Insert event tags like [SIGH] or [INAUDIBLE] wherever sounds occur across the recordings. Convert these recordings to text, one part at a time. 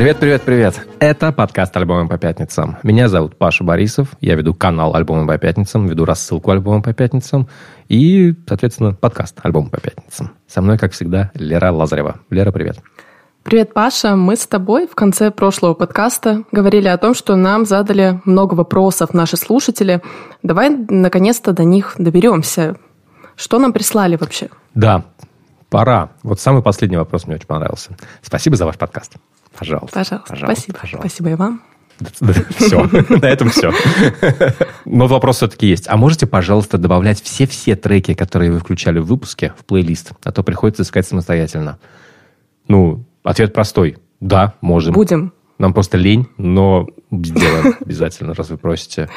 Привет, привет, привет. Это подкаст «Альбомы по пятницам». Меня зовут Паша Борисов. Я веду канал «Альбомы по пятницам», веду рассылку «Альбомы по пятницам» и, соответственно, подкаст «Альбомы по пятницам». Со мной, как всегда, Лера Лазарева. Лера, привет. Привет, Паша. Мы с тобой в конце прошлого подкаста говорили о том, что нам задали много вопросов наши слушатели. Давай, наконец-то, до них доберемся. Что нам прислали вообще? Да, пора. Вот самый последний вопрос мне очень понравился. Спасибо за ваш подкаст. Пожалуйста. Пожалуйста. пожалуйста Спасибо. Пожалуйста. Спасибо и вам. Все, [LAUGHS] на этом все. Но вопрос все-таки есть. А можете, пожалуйста, добавлять все-все треки, которые вы включали в выпуске, в плейлист? А то приходится искать самостоятельно. Ну, Ответ простой. Да, можем. Будем. Нам просто лень, но сделаем [LAUGHS] обязательно, раз вы просите.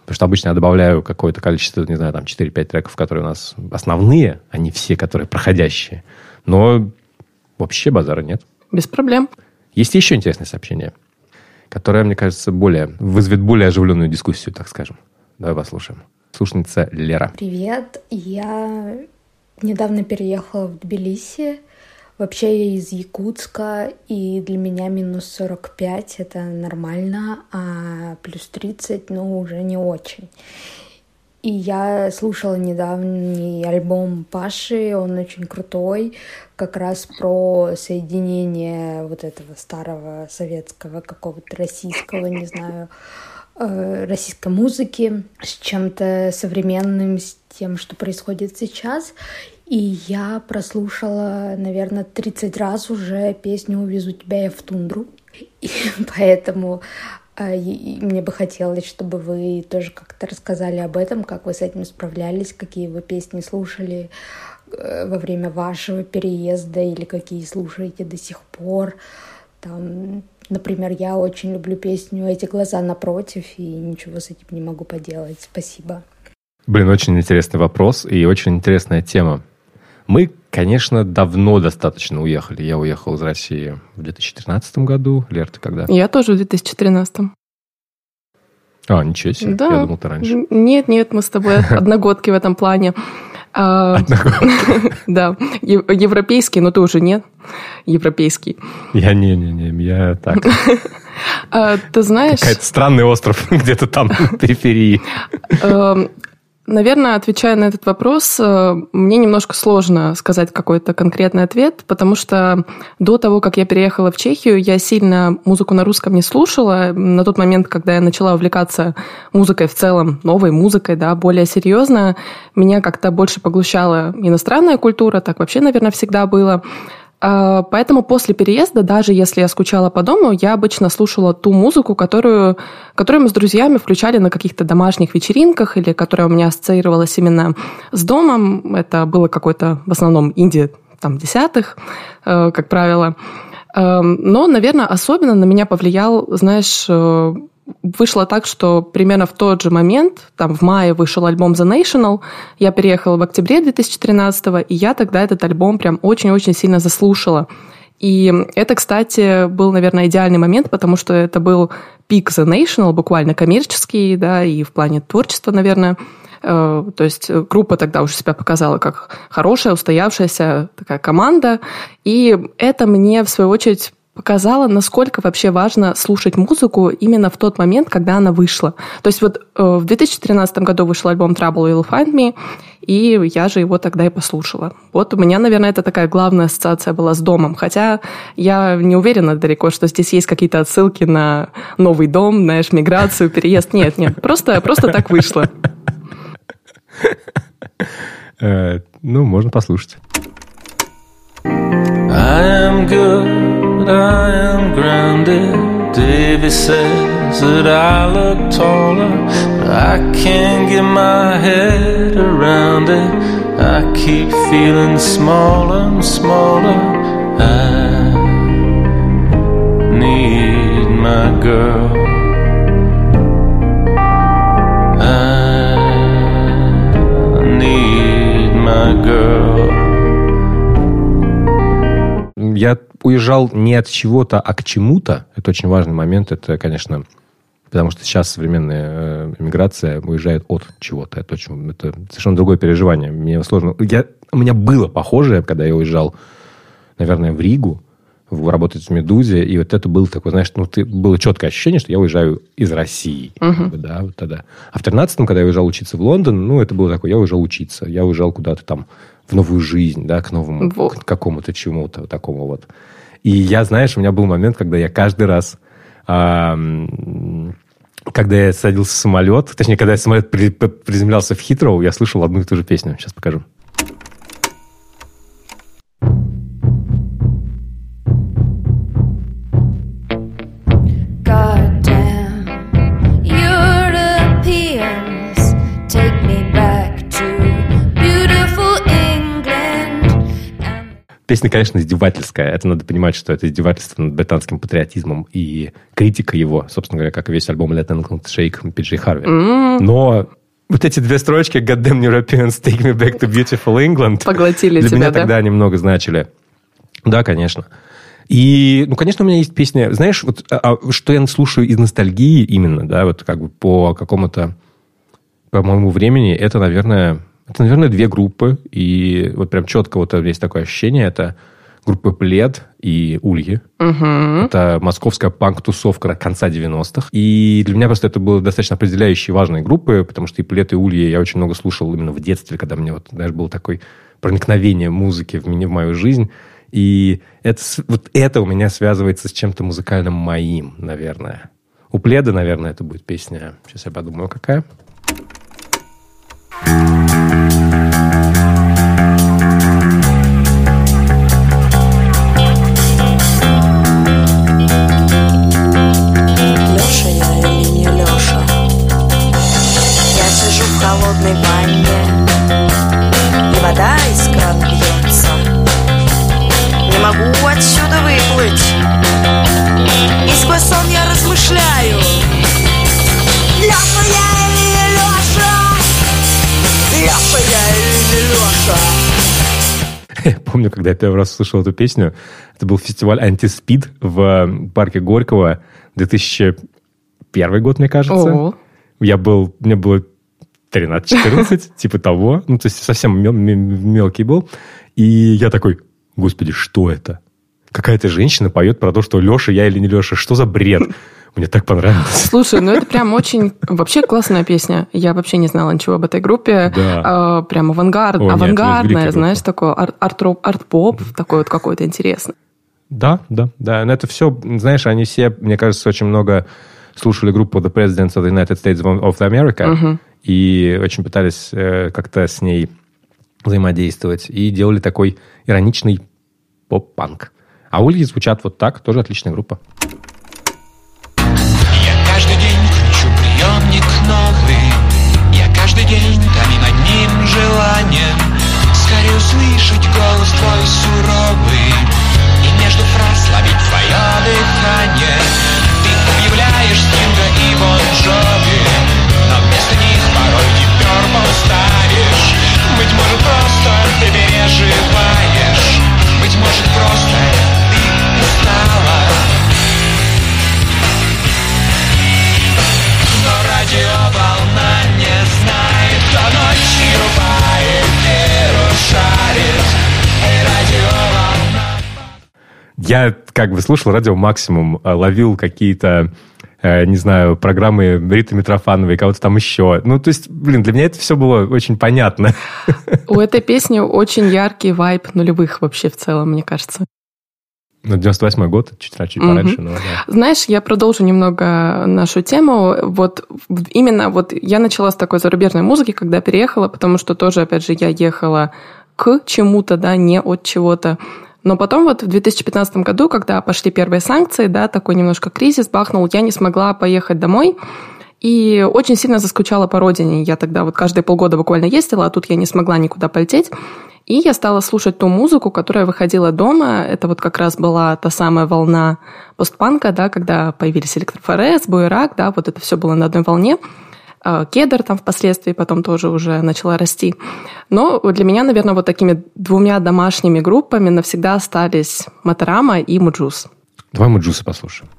Потому что обычно я добавляю какое-то количество, не знаю, там 4-5 треков, которые у нас основные, а не все, которые проходящие. Но вообще базара нет. Без проблем. Есть еще интересное сообщение, которое, мне кажется, более, вызовет более оживленную дискуссию, так скажем. Давай послушаем. Слушница Лера. Привет. Я недавно переехала в Тбилиси Вообще я из Якутска, и для меня минус 45 — это нормально, а плюс 30, ну, уже не очень. И я слушала недавний альбом Паши, он очень крутой, как раз про соединение вот этого старого советского, какого-то российского, не знаю, э, российской музыки с чем-то современным, с тем, что происходит сейчас. И я прослушала, наверное, 30 раз уже песню «Увезу тебя я в тундру». И [LAUGHS] поэтому э, мне бы хотелось, чтобы вы тоже как-то рассказали об этом, как вы с этим справлялись, какие вы песни слушали э, во время вашего переезда или какие слушаете до сих пор. Там, например, я очень люблю песню «Эти глаза напротив» и ничего с этим не могу поделать. Спасибо. Блин, очень интересный вопрос и очень интересная тема. Мы, конечно, давно достаточно уехали. Я уехал из России в 2013 году. Лер, ты когда? Я тоже в 2013. А, ничего себе. Да. Я думал, ты раньше. Нет, нет, мы с тобой [LAUGHS] одногодки в этом плане. А, [LAUGHS] да, европейский, но ты уже нет европейский. Я не-не-не, я так. [LAUGHS] А, ты знаешь... Какой-то странный остров где-то там на периферии. Наверное, отвечая на этот вопрос, э, мне немножко сложно сказать какой-то конкретный ответ, потому что до того, как я переехала в Чехию, я сильно музыку на русском не слушала. На тот момент, когда я начала увлекаться музыкой в целом, новой музыкой, да, более серьезно, меня как-то больше поглощала иностранная культура, так вообще, наверное, всегда было. А, поэтому после переезда, даже если я скучала по дому, я обычно слушала ту музыку, которую, которую мы с друзьями включали на каких-то домашних вечеринках или которая у меня ассоциировалась именно с домом. Это было какой-то в основном инди там, десятых, э, как правило. Эм, но, наверное, особенно на меня повлиял, знаешь, э, вышло так, что примерно в тот же момент, там в мае вышел альбом The National, я переехала в октябре 2013 и я тогда этот альбом прям очень-очень сильно заслушала. И это, кстати, был, наверное, идеальный момент, потому что это был пик The National, буквально коммерческий, да, и в плане творчества, наверное. Э, то есть группа тогда уже себя показала как хорошая, устоявшаяся такая команда. И это мне, в свою очередь, показала, насколько вообще важно слушать музыку именно в тот момент, когда она вышла. То есть вот э, в 2013 году вышел альбом Trouble Will Find Me, и я же его тогда и послушала. Вот у меня, наверное, это такая главная ассоциация была с домом. Хотя я не уверена далеко, что здесь есть какие-то отсылки на новый дом, знаешь, миграцию, переезд. Нет, нет, просто, просто так вышло. Э, ну, можно послушать. I am good. I am grounded. Davy says that I look taller, but I can't get my head around it. I keep feeling smaller and smaller. I need my girl. I need my girl. Я уезжал не от чего-то, а к чему-то. Это очень важный момент. Это, конечно, потому что сейчас современная э, уезжает от чего-то. Это, очень, это совершенно другое переживание. Мне сложно... Я, у меня было похожее, когда я уезжал, наверное, в Ригу работать в «Медузе», и вот это было такое, знаешь, ну, ты, было четкое ощущение, что я уезжаю из России, uh-huh. как бы, да, вот тогда. А в 13-м, когда я уезжал учиться в Лондон, ну, это было такое, я уезжал учиться, я уезжал куда-то там в новую жизнь, да, к новому, вот. к какому-то чему-то такому вот. И я, знаешь, у меня был момент, когда я каждый раз, когда я садился в самолет, точнее, когда самолет при, приземлялся в Хитроу, я слышал одну и ту же песню. Сейчас покажу. Песня, конечно, издевательская. Это надо понимать, что это издевательство над британским патриотизмом и критика его, собственно говоря, как и весь альбом Let England Shake Пиджей Харви. Mm. Но вот эти две строчки God damn Europeans, take me back to beautiful England Поглотили для тебя, меня да? тогда немного значили. Да, конечно. И, ну, конечно, у меня есть песня. Знаешь, вот а, а, что я слушаю из ностальгии именно, да, вот как бы по какому-то, по моему времени, это, наверное, это, наверное, две группы, и вот прям четко вот есть такое ощущение, это группы Плед и Ульи. Угу. Это московская панк-тусовка конца 90-х. И для меня просто это было достаточно определяющие важные группы, потому что и Плед, и Ульи я очень много слушал именно в детстве, когда мне вот, знаешь, было такое проникновение музыки в, меня, в мою жизнь. И это, вот это у меня связывается с чем-то музыкальным моим, наверное. У Пледа, наверное, это будет песня. Сейчас я подумаю, какая. Thank you. [LAUGHS] Леша Помню, когда я первый раз слышал эту песню, это был фестиваль «Антиспид» в парке Горького 2001 год, мне кажется. Ого. Я был, мне было 13-14, [LAUGHS] типа того. Ну, то есть совсем мелкий был. И я такой, господи, что это? Какая-то женщина поет про то, что Леша, я или не Леша. Что за бред? Мне так понравилось. Слушай, ну это прям очень... Вообще классная песня. Я вообще не знала ничего об этой группе. Да. А, прям авангард, О, авангардная, нет, знаешь, такое арт-поп, арт такой вот какой-то интересный. Да, да, да. Но это все, знаешь, они все, мне кажется, очень много слушали группу The Presidents of the United States of America. Uh-huh и очень пытались э, как-то с ней взаимодействовать. И делали такой ироничный поп-панк. А Ульи звучат вот так, тоже отличная группа. Желанием. Скорее услышать голос твой суровый. И между фраз ловить твое дыхание. Ты объявляешь Стинга и Бон Джови вместо них порой дипербл ставишь Быть может просто ты переживаешь Быть может просто я как бы слушал радио максимум, ловил какие-то Э, не знаю, программы Риты Митрофановой, кого-то там еще. Ну, то есть, блин, для меня это все было очень понятно. У этой песни очень яркий вайб нулевых вообще в целом, мне кажется. Ну, 98 год, чуть, чуть пораньше. Угу. Но, да. Знаешь, я продолжу немного нашу тему. Вот именно вот я начала с такой зарубежной музыки, когда переехала, потому что тоже, опять же, я ехала к чему-то, да, не от чего-то. Но потом вот в 2015 году, когда пошли первые санкции, да, такой немножко кризис бахнул, я не смогла поехать домой. И очень сильно заскучала по родине. Я тогда вот каждые полгода буквально ездила, а тут я не смогла никуда полететь. И я стала слушать ту музыку, которая выходила дома. Это вот как раз была та самая волна постпанка, да, когда появились электрофорез, буерак, да, вот это все было на одной волне. А, Кедр там впоследствии потом тоже уже начала расти. Но для меня, наверное, вот такими двумя домашними группами навсегда остались Motorama и Mujuice. Давай Mujuice а послушаем.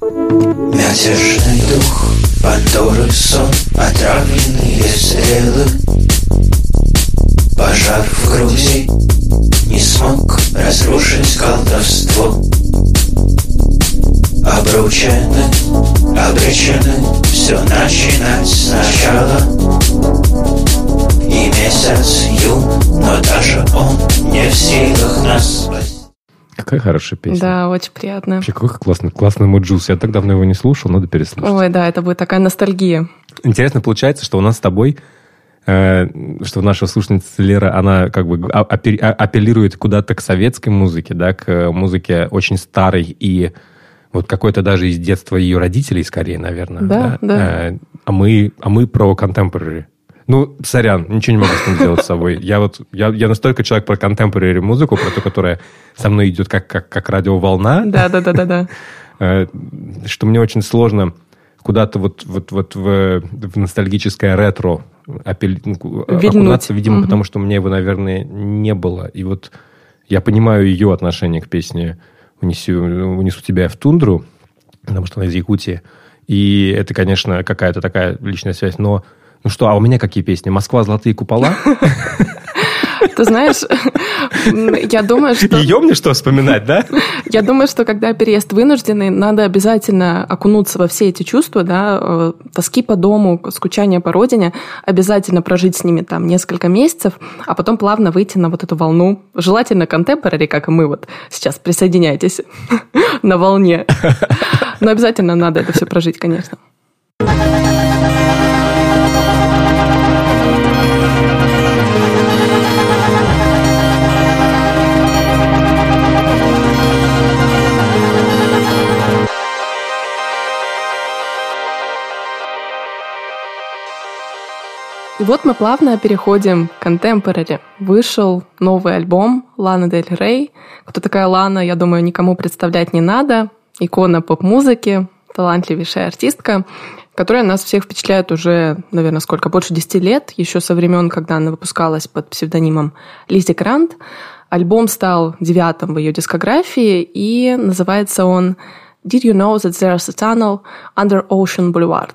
Мятежный дух, Пандоры сон, отравленные стрелы Пожар в Грузии не смог разрушить колдовство Обручены, обречены Все начинать сначала И месяц юн, но даже он Не в силах нас спасти Какая хорошая песня. Да, очень приятно. Вообще, какой классный, классный Mujuice. Я так давно его не слушал, надо переслушать. Ой, да, это будет такая ностальгия. Интересно получается, что у нас с тобой, э, что наша слушательница Лера, она как бы а- а- апеллирует куда-то к советской музыке, да, к э, музыке очень старой и вот какой-то даже из детства ее родителей, скорее, наверное. Да, да. Э, а, мы, а мы про contemporary. Ну, сорян, ничего не могу с этим сделать с собой. Я вот, я, я настолько человек про contemporary музыку, про ту, которая со мной идет как, как, как радиоволна, Да, да, да, да, да. [LAUGHS] э, что мне очень сложно куда-то вот, вот, вот в, в ностальгическое ретро апелли- ну, Вильнуть. окунаться, видимо, Мгм. потому что у меня его, наверное, не было. И вот я понимаю ее отношение к песне «Унесу, унесу тебя в тундру», потому что она из Якутии. И это, конечно, какая-то такая личная связь. Но, ну что, а у меня какие песни? «Москва. Золотые купола». [LAUGHS] Ты знаешь, я думаю, что... Ее мне что вспоминать, да? Я думаю, что когда переезд вынужденный, надо обязательно окунуться во все эти чувства, да, э, тоски по дому, скучания по родине, обязательно прожить с ними там несколько месяцев, а потом плавно выйти на вот эту волну, желательно контемпорари, как и мы вот сейчас, присоединяйтесь [LAUGHS] на волне. Но обязательно надо это все прожить, конечно. И вот мы плавно переходим к contemporary. Вышел новый альбом Лана Дель Рей. Кто такая Лана, я думаю, никому представлять не надо. Икона поп-музыки, талантливейшая артистка, которая нас всех впечатляет уже, наверное, сколько, больше 10 лет, еще со времен, когда она выпускалась под псевдонимом Лизи Грант. Альбом стал девятым в ее дискографии, и называется он «Did you know that there's a tunnel under Ocean Boulevard?»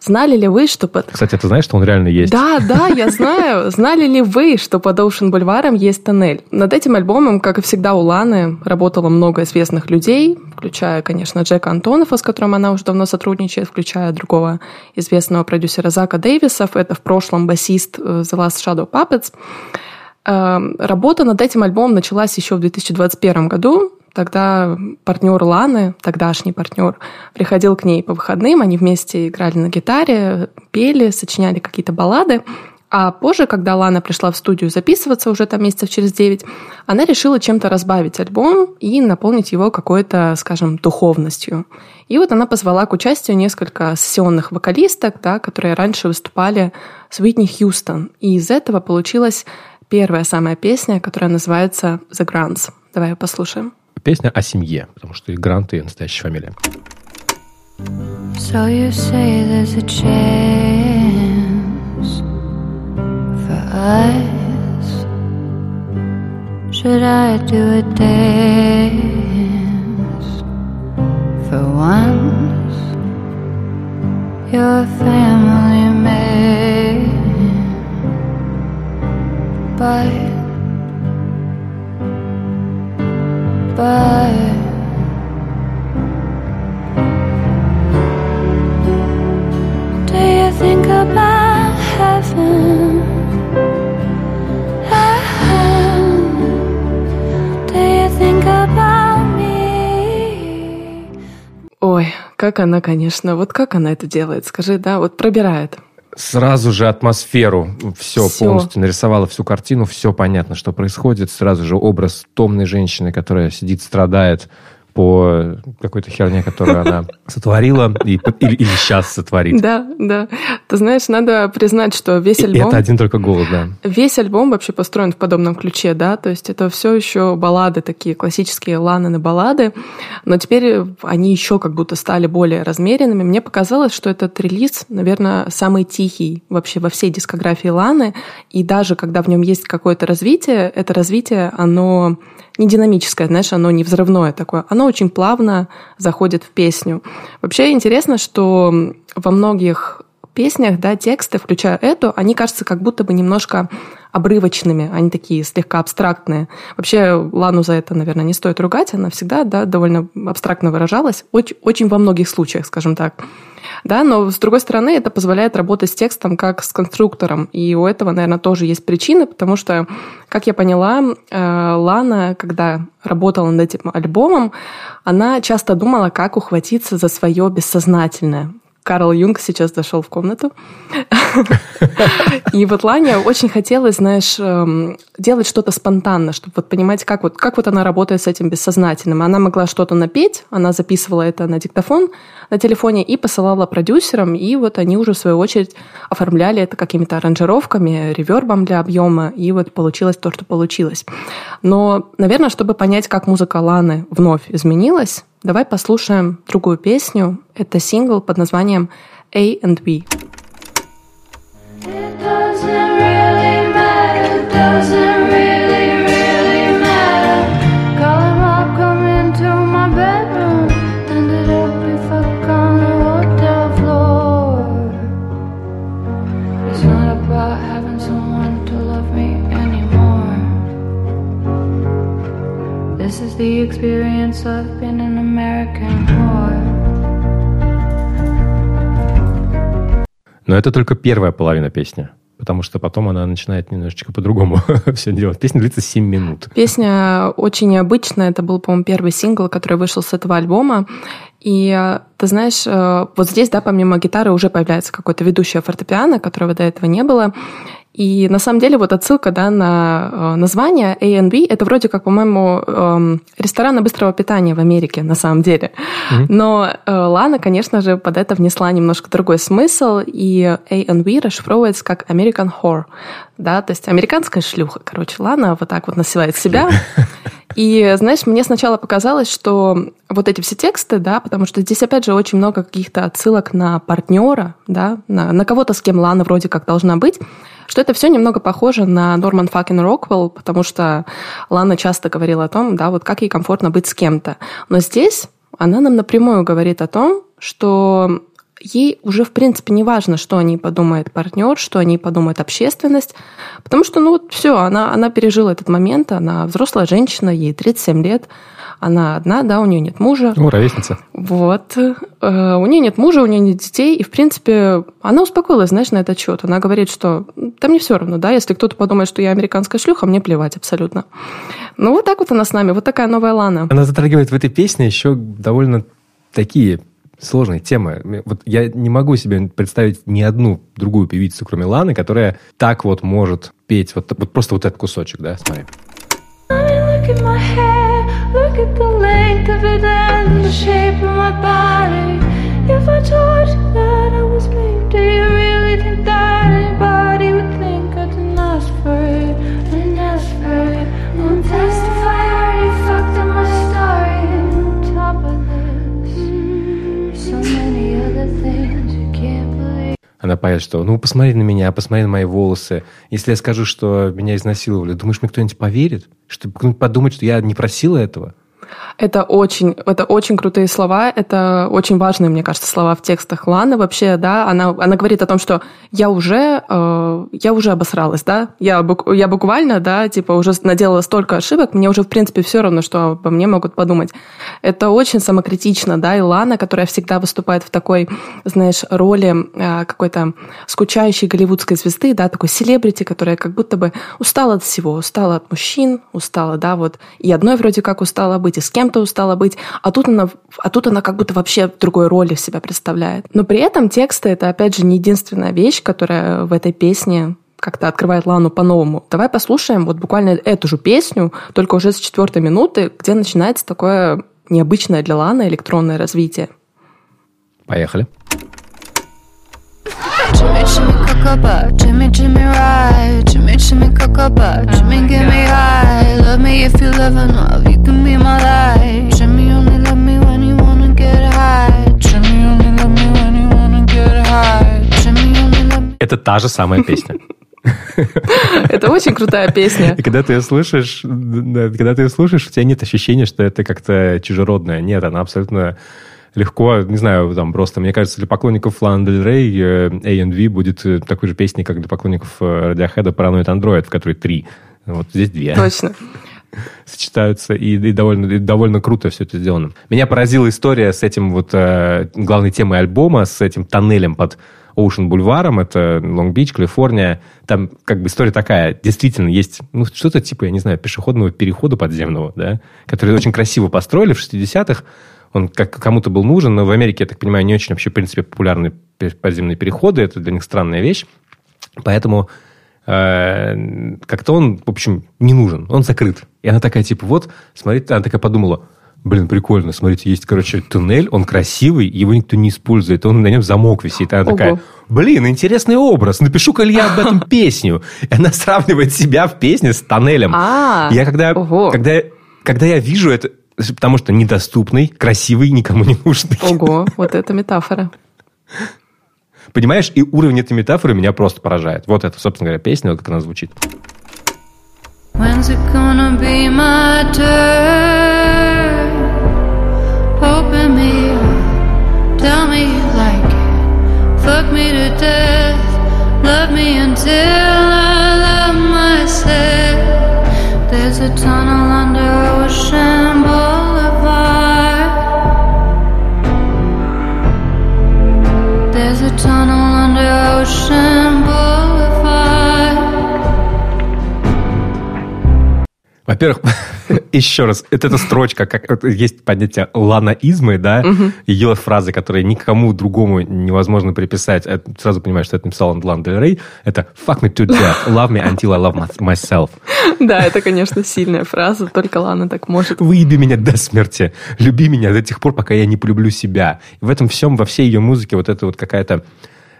Знали ли вы, что под Кстати, ты знаешь, что он реально есть? да, да, я знаю. [LAUGHS] Знали ли вы, что под Ocean Бульваром есть тоннель? Над этим альбомом, как и всегда у Ланы, работало много известных людей, включая, конечно, Джека Антонова, с которым она уже давно сотрудничает, включая другого известного продюсера Зака Дэвисов. Это в прошлом басист э, The Last Shadow Puppets. Э, Работа над этим альбомом началась еще в 2021 году. Тогда партнер Ланы, тогдашний партнер, приходил к ней по выходным, они вместе играли на гитаре, пели, сочиняли какие-то баллады. А позже, когда Лана пришла в студию записываться уже там месяцев через 9, она решила чем-то разбавить альбом и наполнить его какой-то, скажем, духовностью. И вот она позвала к участию несколько сессионных вокалисток, да, которые раньше выступали с Уитни Хьюстон. И из этого получилась первая самая песня, которая называется «The Grants». Давай ее послушаем. Песня о семье, потому что и Грант ее настоящая фамилия. So you say there's a chance for us? Should I do a dance for once? You're a family man, but but. Do you think about heaven? Me? Ой, как она, конечно, вот как она это делает, скажи, да, вот пробирает. Сразу же атмосферу, все, Всё. полностью нарисовала всю картину, все понятно, что происходит. Сразу же образ томной женщины, которая сидит, страдает по какой-то херне, которую она [LAUGHS] сотворила и, или, или сейчас сотворит. Да, да. Ты знаешь, надо признать, что весь И альбом... это один только голос, да. Весь альбом вообще построен в подобном ключе, да, то есть это все еще баллады такие, классические Лананы баллады, но теперь они еще как будто стали более размеренными. Мне показалось, что этот релиз, наверное, самый тихий вообще во всей дискографии Ланы, и даже когда в нем есть какое-то развитие, это развитие, оно не динамическое, знаешь, оно не взрывное такое, оно очень плавно заходит в песню. Вообще интересно, что во многих песнях, да, тексты, включая эту, они кажутся как будто бы немножко обрывочными, они такие слегка абстрактные. Вообще Лану за это, наверное, не стоит ругать, она всегда да, довольно абстрактно выражалась, очень, очень во многих случаях, скажем так. Да, но с другой стороны, это позволяет работать с текстом как с конструктором. И у этого, наверное, тоже есть причины, потому что, как я поняла, э, Лана, когда работала над этим альбомом, она часто думала, как ухватиться за свое бессознательное. Карл Юнг сейчас зашел в комнату. И вот Лане очень хотелось, знаешь, эм, делать что-то спонтанно, чтобы вот понимать, как вот, как вот она работает с этим бессознательным. Она могла что-то напеть, она записывала это на диктофон на телефоне и посылала продюсерам, и вот они уже, в свою очередь, оформляли это какими-то аранжировками, ревербом для объема, и вот получилось то, что получилось. Но, наверное, чтобы понять, как музыка Ланы вновь изменилась, Давай послушаем другую песню. Это сингл под названием A and B. It doesn't really matter, doesn't really, the experience of being an American whore. Но это только первая половина песни. Потому что потом она начинает немножечко по-другому [LAUGHS] все делать. Песня длится 7 минут. Песня очень необычная. Это был, по-моему, первый сингл, который вышел с этого альбома. И ты знаешь, э, вот здесь, да, помимо гитары уже появляется какое-то ведущее фортепиано, которого до этого не было. И на самом деле вот отсылка да, на э, название A&B, это вроде как, по-моему, эм, рестораны быстрого питания в Америке на самом деле. Mm-hmm. Но э, Лана, конечно же, под это внесла немножко другой смысл, и A&B расшифровывается как American Whore, да, то есть американская шлюха, короче, Лана вот так вот называет себя. [LAUGHS] И, знаешь, мне сначала показалось, что вот эти все тексты, да, потому что здесь, опять же, очень много каких-то отсылок на партнера, да, на, на кого-то, с кем Лана вроде как должна быть, что это все немного похоже на Норман Факен Роквелл, потому что Лана часто говорила о том, да, вот как ей комфортно быть с кем-то. Но здесь она нам напрямую говорит о том, что ей уже, в принципе, не важно, что о ней подумает партнер, что о ней подумает общественность, потому что, ну, вот все, она, она пережила этот момент, она взрослая женщина, ей 37 лет, она одна, да, у нее нет мужа. О, ровесница. Вот. Э, у нее нет мужа, у нее нет детей, и, в принципе, она успокоилась, знаешь, на этот счет. Она говорит, что да мне все равно, да, если кто-то подумает, что я американская шлюха, мне плевать абсолютно. Ну, вот так вот она с нами, вот такая новая Лана. Она затрагивает в этой песне еще довольно такие сложные темы. Вот я не могу себе представить ни одну другую певицу, кроме Ланы, которая так вот может петь, вот, вот просто вот этот кусочек, да, смотри. Length of it and the shape of my body. If I told you that I was me, do you really think that anybody would think I didn't ask for it? I didn't ask for it. Won't testify, I already fucked up my story. On top of this, so many other things you can't believe. Она поет, что ну посмотри на меня, посмотри на мои волосы. Если я скажу, что меня изнасиловали, думаешь, мне кто-нибудь поверит? Что подумает, что я не просила этого? Это очень, это очень крутые слова, это очень важные, мне кажется, слова в текстах Ланы вообще, да, она, она говорит о том, что я уже, э, я уже обосралась, да, я, я буквально, да, типа уже наделала столько ошибок, мне уже, в принципе, все равно, что обо мне могут подумать. Это очень самокритично, да, и Лана, которая всегда выступает в такой, знаешь, роли э, какой-то скучающей голливудской звезды, да, такой селебрити, которая как будто бы устала от всего, устала от мужчин, устала, да, вот, и одной вроде как устала быть, и с кем-то устала быть, а тут она, а тут она как будто вообще в другой роли себя представляет. Но при этом тексты — это, опять же, не единственная вещь, которая в этой песне как-то открывает Лану по-новому. Давай послушаем вот буквально эту же песню, только уже с четвертой минуты, где начинается такое необычное для Ланы электронное развитие. Поехали. Jimmy, Cocoba, Jimmy, Jimmy, ride. Jimmy, Jimmy, Cocoba, Jimmy, get me high. Love me if you love and love, you can be my light. Jimmy, only love me when you wanna get high. Jimmy, only love me when you wanna get high. Jimmy, only love me. Это та же самая песня. Это очень крутая песня. И когда ты ее слушаешь, да, когда ты ее слушаешь, у тебя нет ощущения, что это как-то чужеродное. Нет, она абсолютно легко, не знаю, там просто, мне кажется, для поклонников Lana Del Rey э, A&V будет э, такой же песней, как для поклонников э, Radiohead Paranoid Android, в которой три. Вот здесь две. Точно. [LAUGHS] Сочетаются, и, и довольно, и довольно круто все это сделано. Меня поразила история с этим вот э, главной темой альбома, с этим тоннелем под Оушен Бульваром, это Лонг-Бич, Калифорния. Там как бы история такая. Действительно, есть ну, что-то типа, я не знаю, пешеходного перехода подземного, да, который очень красиво построили в 60-х. Он как кому-то был нужен, но в Америке, я так понимаю, не очень вообще, в принципе, популярны подземные переходы. Это для них странная вещь. Поэтому э, как-то он, в общем, не нужен. Он закрыт. И она такая, типа, вот, смотрите, она такая подумала, блин, прикольно, смотрите, есть, короче, туннель, он красивый, его никто не использует, он на нем замок висит. Она Ого. такая, блин, интересный образ, напишу-ка я об этом [LAUGHS] песню. И она сравнивает себя в песне с тоннелем. А, Я когда, когда, когда я вижу это, потому что недоступный, красивый, никому не нужный. Ого, [LAUGHS] вот это метафора. Понимаешь, и уровень этой метафоры меня просто поражает. Вот это, собственно говоря, песня, вот как она звучит. When's it gonna be my turn? Open me up, tell me you like it. Fuck me to death, love me until I love myself. There's a tunnel under Ocean a tunnel under Ocean Boulevard. Во-первых, [LAUGHS] еще раз, это эта строчка, как вот есть понятие ланаизмы, да, ее фразы, которые никому другому невозможно приписать. Это сразу понимаешь, что это написал Лан Дель Рей. Это «fuck me to death, love me until I love my- myself». [LAUGHS] Да, это, конечно, сильная фраза, только Лана так может. Выеби меня до смерти, люби меня до тех пор, пока я не полюблю себя. И в этом всем, во всей ее музыке вот это вот какая-то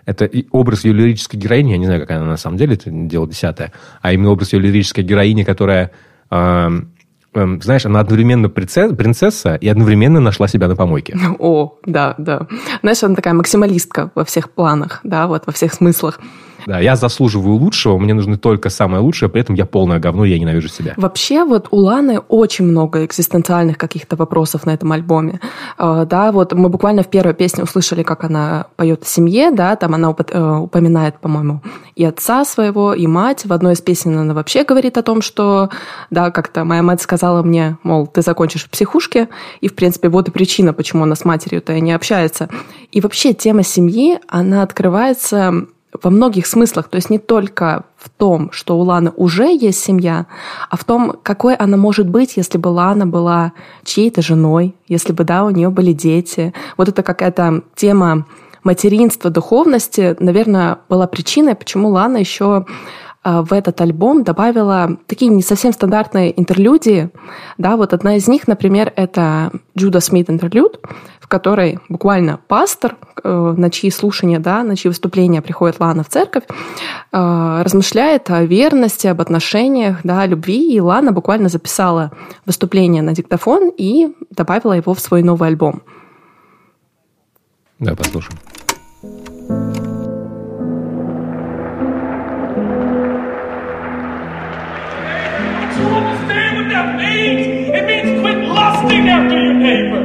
это образ ее лирической героини, я не знаю, какая она на самом деле, это дело десятое, а именно образ ее лирической героини, которая, знаешь, она одновременно принцесса, принцесса и одновременно нашла себя на помойке. [LAUGHS] О, да, да. Знаешь, она такая максималистка во всех планах, да, вот во всех смыслах. Да, я заслуживаю лучшего, мне нужно только самое лучшее, при этом я полное говно, я ненавижу себя. Вообще, вот у Ланы очень много экзистенциальных каких-то вопросов на этом альбоме. Э, Да, вот мы буквально в первой песне услышали, как она поет о семье, да, там она э, упоминает, по-моему, и отца своего, и мать. В одной из песен она вообще говорит о том, что, да, как-то моя мать сказала мне, мол, ты закончишь в психушке, и, в принципе, вот и причина, почему она с матерью-то не общается. И вообще тема семьи, она открывается во многих смыслах, то есть не только в том, что у Ланы уже есть семья, а в том, какой она может быть, если бы Лана была чьей-то женой, если бы, да, у нее были дети. Вот это какая-то тема материнства, духовности, наверное, была причиной, почему Лана еще а, в этот альбом добавила такие не совсем стандартные интерлюдии. Да, вот одна из них, например, это Джуда Смит интерлюд, которой буквально пастор, э, на чьи слушания, да, на чьи выступления приходит Лана в церковь, э, размышляет о верности, об отношениях, да, о любви. И Лана буквально записала выступление на диктофон и добавила его в свой новый альбом. Да, послушаем. It means quit lusting after your neighbor.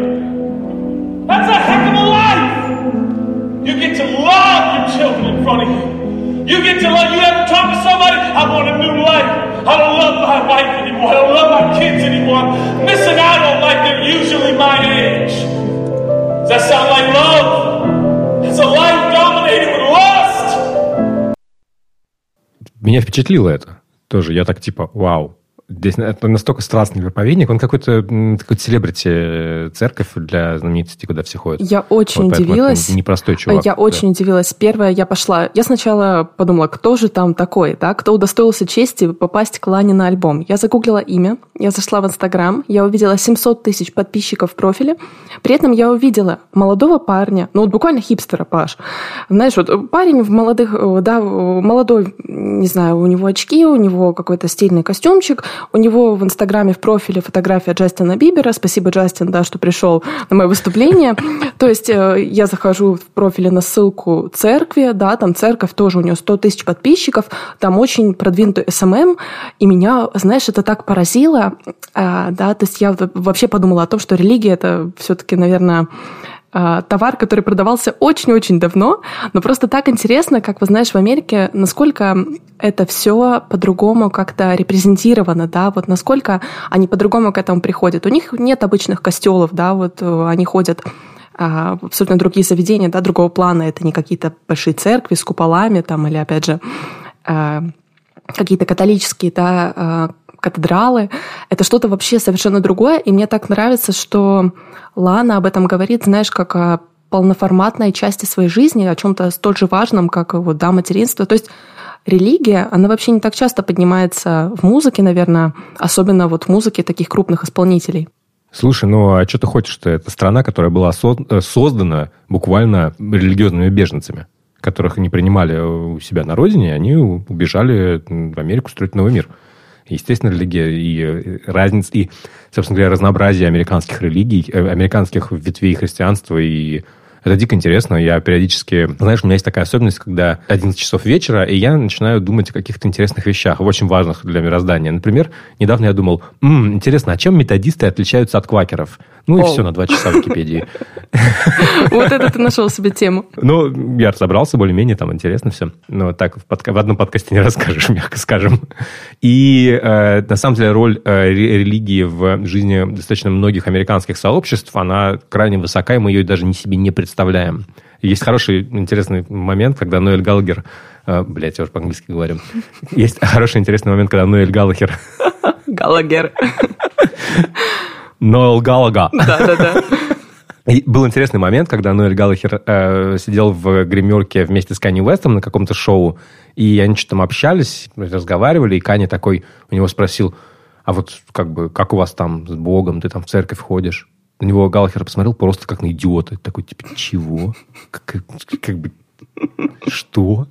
You get to love your children in front of you. You get to love. You ever talk to somebody? I want a new life. I don't love my wife anymore. I don't love my kids anymore. I'm missing out on like they're usually my age. Does that sound like love? It's a life dominated with lust. Меня впечатлило это тоже. Я так типа, вау. Здесь это настолько страстный проповедник. Он какой-то такой селебрити э, церковь для знаменитостей, куда все ходят. Я очень Вот удивилась. непростой чувак. Я да. очень удивилась. Первое, я пошла... Я сначала подумала, кто же там такой, да? Кто удостоился чести попасть к Лане на альбом. Я загуглила имя, я зашла в Инстаграм, я увидела 700 тысяч подписчиков в профиле. При этом я увидела молодого парня, ну вот буквально хипстера, Паш. Знаешь, вот парень в молодых, э, да, молодой, не знаю, у него очки, у него какой-то стильный костюмчик, у него в Инстаграме в профиле фотография Джастина Бибера. Спасибо, Джастин, да, что пришел на мое выступление. То есть э, я захожу в профиле на ссылку церкви, да, там церковь тоже у нее 100 тысяч подписчиков, там очень продвинутый SMM, и меня, знаешь, это так поразило, а, да, то есть я вообще подумала о том, что религия это все-таки, наверное, товар, который продавался очень-очень давно, но просто так интересно, как вы знаешь, в Америке, насколько это все по-другому как-то репрезентировано, да, вот насколько они по-другому к этому приходят. У них нет обычных костелов, да, вот э, они ходят а, абсолютно другие заведения, да, другого плана. Это не какие-то большие церкви с куполами там, или, опять же, а, какие-то католические, да, а, катедралы. Это что-то вообще совершенно другое. И мне так нравится, что Лана об этом говорит, знаешь, как о полноформатной части своей жизни, о чем-то столь же важном, как вот, да, материнство. То есть религия, она вообще не так часто поднимается в музыке, наверное, особенно вот в музыке таких крупных исполнителей. Слушай, ну а что ты хочешь-то? Это страна, которая была э, создана буквально религиозными беженцами, которых не принимали у себя на родине, они убежали в Америку строить новый мир. Естественно, религия и э, разница, и, собственно говоря, разнообразие американских религий, э, американских ветвей христианства и это дико интересно. Я периодически... Знаешь, у меня есть такая особенность, когда 11 часов вечера, и я начинаю думать о каких-то интересных вещах, очень важных для мироздания. Например, недавно я думал, М, интересно, а чем методисты отличаются от квакеров? Ну и все, на два часа в Википедии. [LAUGHS] Вот это ты нашел себе тему. Ну, я разобрался более-менее, там интересно все. Но так в одном подкасте не [LAUGHS] расскажешь, мягко скажем. И э, на самом деле роль э, религии в жизни достаточно многих американских сообществ, она крайне высока, и мы ее даже не себе не представляем. Есть хороший, интересный момент, когда Ноэль Галлагер... Э, блять, я уже по-английски говорю. Есть хороший, интересный момент, когда Ноэль Галлагер... Галлагер. Ноэл Галлага. Да-да-да. И был интересный момент, когда Ноэль Галлахер э, сидел в гримерке вместе с Канни Уэстом на каком-то шоу, и они что-то там общались, разговаривали, и Канни такой у него спросил, а вот как бы, как у вас там с Богом, ты там в церковь ходишь? На него Галлахер посмотрел просто как на идиота. Такой, типа, чего? Как, как бы, что?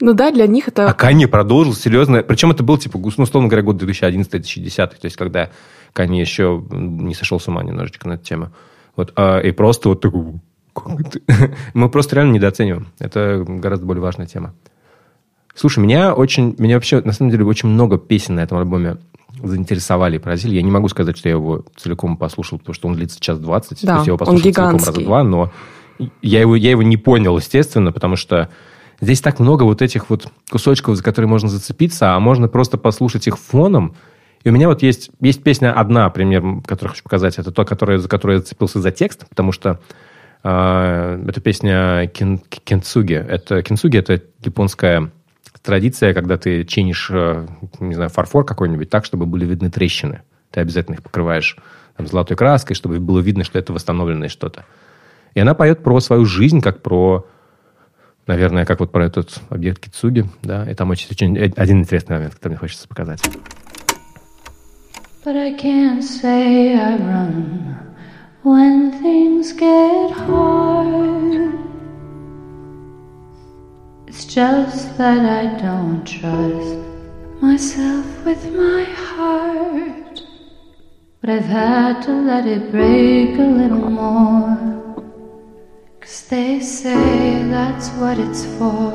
Ну да, для них это... А Канни продолжил серьезно. Причем это был, типа, ну, условно говоря, год 2011-2010. То есть, когда Канни еще не сошел с ума немножечко на эту тему. Вот, а, и просто вот такой... [LAUGHS] Мы просто реально недооцениваем. Это гораздо более важная тема. Слушай, меня очень... Меня вообще, на самом деле, очень много песен на этом альбоме заинтересовали и поразили. Я не могу сказать, что я его целиком послушал, потому что он длится час двадцать. Да, То есть я его послушал целиком раза два, но я его, я его не понял, естественно, потому что здесь так много вот этих вот кусочков, за которые можно зацепиться, а можно просто послушать их фоном, и у меня вот есть, есть песня одна, пример, которую хочу показать. Это то, которая, за которую я зацепился за текст, потому что э, это песня кин, кинцуги. Это, кинцуги – это японская традиция, когда ты чинишь, э, не знаю, фарфор какой-нибудь так, чтобы были видны трещины. Ты обязательно их покрываешь там, золотой краской, чтобы было видно, что это восстановленное что-то. И она поет про свою жизнь, как про, наверное, как вот про этот объект Кицуги, да, и там очень, очень один интересный момент, который мне хочется показать. It's just that I don't trust myself with my heart. But I've had to let it break a little more. Cause they say that's what it's for.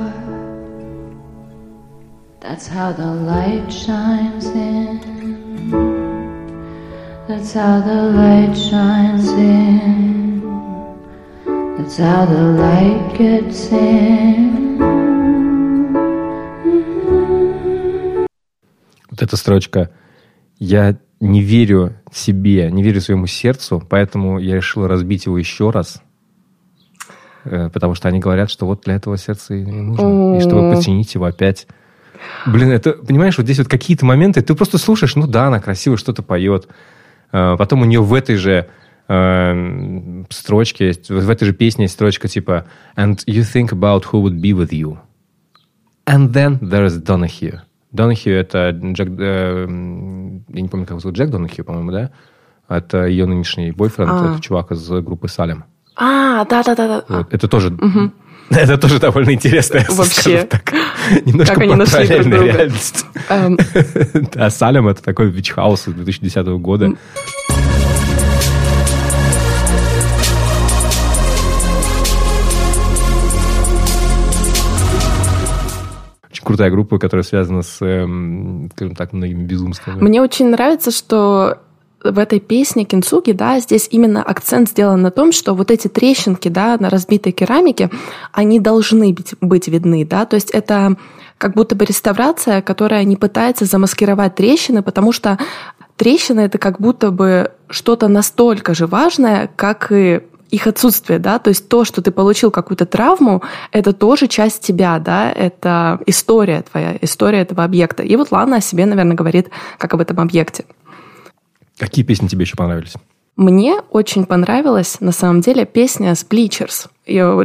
That's how the light shines in. That's how the light shines in. That's how the light gets in. Вот эта строчка. Я не верю себе, не верю своему сердцу, поэтому я решил разбить его еще раз. Э, потому что они говорят, что вот для этого сердце и нужно. И чтобы починить его опять. Блин, это, понимаешь, вот здесь вот какие-то моменты, ты просто слушаешь, ну да, она красиво что-то поет. А, потом у нее в этой же э, строчке, в этой же песне есть строчка типа «And you think about who would be with you». And then there's Donahue. Donahue — это Джек... Э, я не помню, как его зовут. Джек Donahue, по-моему, да? Это ее нынешний бойфренд, а. это чувак из группы Салем. А, да-да-да. Вот. Это тоже... Угу. [LAUGHS] Это тоже довольно интересно, Вообще. так. Немножко как они нашли друг друга. реальность. Um. [LAUGHS] а Салем это такой вич-хаус 2010 года. Крутая группа, которая связана с, эм, скажем так, многими безумствами. Мне очень нравится, что в этой песне Кинцуги, да, здесь именно акцент сделан на том, что вот эти трещинки, да, на разбитой керамике, они должны быть, быть видны, да, то есть это как будто бы реставрация, которая не пытается замаскировать трещины, потому что трещины это как будто бы что-то настолько же важное, как и их отсутствие, да, то есть то, что ты получил какую-то травму, это тоже часть тебя, да, это история твоя, история этого объекта. И вот Лана о себе, наверное, говорит как об этом объекте. Какие песни тебе еще понравились? Мне очень понравилась, на самом деле, песня с Bleachers.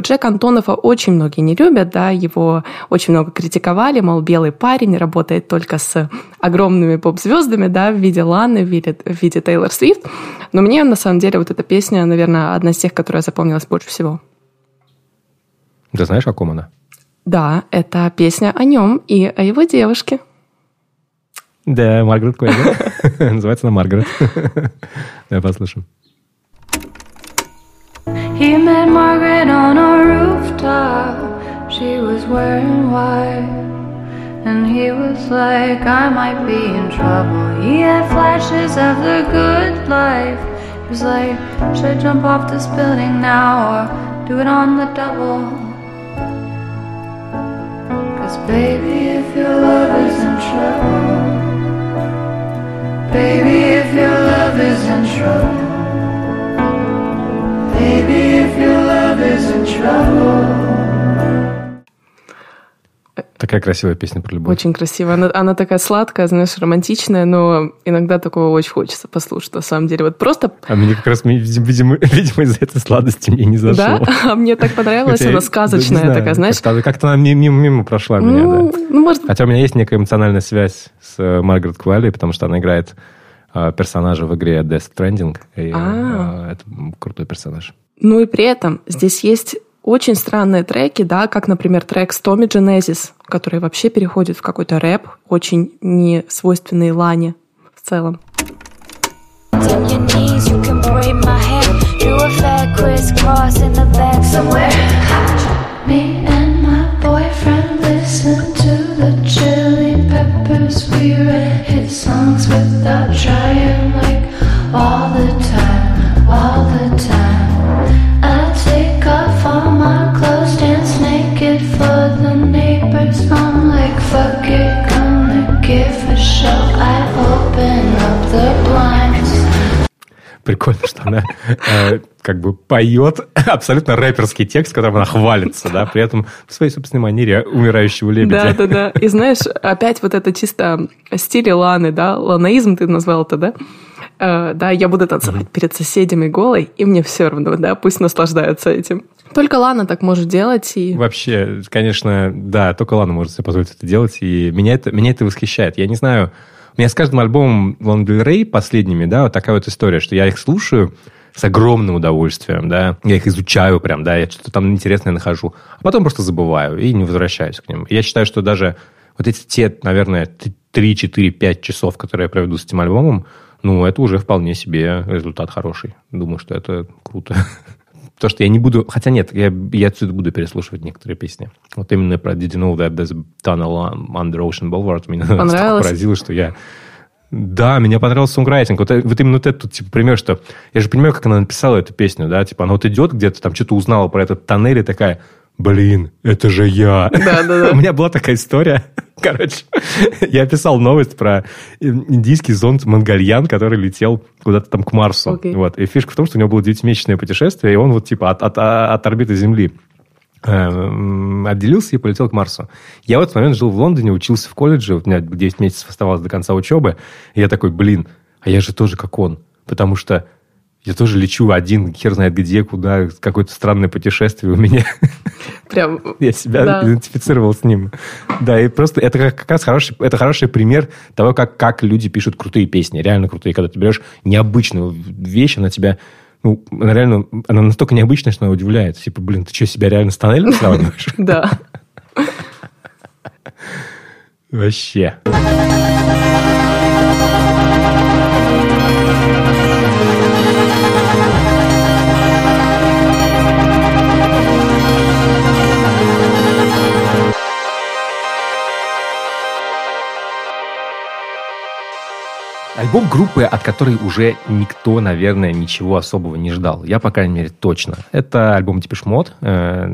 Джек Антонова очень многие не любят, да, его очень много критиковали, мол, белый парень работает только с огромными поп-звездами, да, в виде Ланы, в виде, в виде Тейлор Свифт. Но мне, на самом деле, вот эта песня, наверное, одна из тех, которая запомнилась больше всего. Ты знаешь, о ком она? Да, это песня о нем и о его девушке. Да, Маргарет Куэйн. [LAUGHS] Называется она Маргарет. Давай послушаем. He met Margaret on a rooftop. She was wearing white. And he was like, I might be in trouble. He had flashes of the good life. He was like, should I jump off this building now or do it on the double? Cause baby, if your love is in trouble, baby, if your love is in trouble, baby, if your love is in trouble. Такая красивая песня про любовь. Очень красивая. Она, она такая сладкая, знаешь, романтичная, но иногда такого очень хочется послушать, на самом деле. Вот просто... А мне как раз, видимо, видимо из-за этой сладости мне не зашло. Да? [LAUGHS] А мне так понравилась, Хотя, она сказочная знаю, такая, знаешь. Как-то, как-то она мимо, мимо прошла меня, Ну, да. ну, может, Хотя у меня есть некая эмоциональная связь с э, Маргарет Квалли, потому что она играет э, персонажа в игре Death Stranding. И, А. э, это крутой персонаж. Ну и при этом здесь есть очень странные треки, да, как, например, трек Томми Genesis, который вообще переходит в какой-то рэп, очень не свойственный Лане в целом. Trying, like Прикольно, что она э, как бы поет абсолютно рэперский текст, которым она хвалится, да, при этом в своей собственной манере умирающего лебедя. Да, да, да. И знаешь, опять вот это чисто стиль Ланы, да, ланаизм ты назвал это, да? Э, да, я буду танцевать перед соседями голой, и мне все равно, да, пусть наслаждаются этим. Только Лана так может делать, и... Вообще, конечно, да, только Лана может себе позволить это делать, и меня это, меня это восхищает. Я не знаю, у меня с каждым альбомом Дель Рей последними, да, вот такая вот история, что я их слушаю с огромным удовольствием, да, я их изучаю прям, да, я что-то там интересное нахожу, а потом просто забываю и не возвращаюсь к ним. Я считаю, что даже вот эти те, наверное, 3, 4, 5 часов, которые я проведу с этим альбомом, ну, это уже вполне себе результат хороший. Думаю, что это круто. [LAUGHS] То, что я не буду... Хотя нет, я, я отсюда буду переслушивать некоторые песни. Вот именно про Did you know that there's tunnel under Ocean Boulevard меня настолько поразило, что я... Да, меня понравился сонграйтинг. Вот, вот именно вот этот типа, пример, что... Я же понимаю, как она написала эту песню, да? Типа она вот идет где-то, там что-то узнала про этот тоннель и такая... Блин, это же я. Да-да-да. [LAUGHS] У меня была такая история. Короче, я писал новость про индийский зонд Мангальян, который летел куда-то там к Марсу. Окей. Вот. И фишка в том, что у него было девятимесячное путешествие, и он вот типа от, от, от орбиты Земли эм, отделился и полетел к Марсу. Я в этот момент жил в Лондоне, учился в колледже, вот у меня 9 месяцев оставалось до конца учебы, и я такой, блин, а я же тоже как он, потому что я тоже лечу один, хер знает где, куда, какое-то странное путешествие у меня. Прям... Я себя Да. идентифицировал с ним. Да, и просто это как раз хороший, это хороший пример того, как, как люди пишут крутые песни, реально крутые. Когда ты берешь необычную вещь, она тебя, ну, она реально, она настолько необычная, что она удивляет. Типа, блин, ты что, себя реально с тоннелем [LAUGHS] сравниваешь? Да. Вообще. Альбом группы, от которой уже никто, наверное, ничего особого не ждал. Я, по крайней мере, точно. Это альбом Depeche Mode. Э,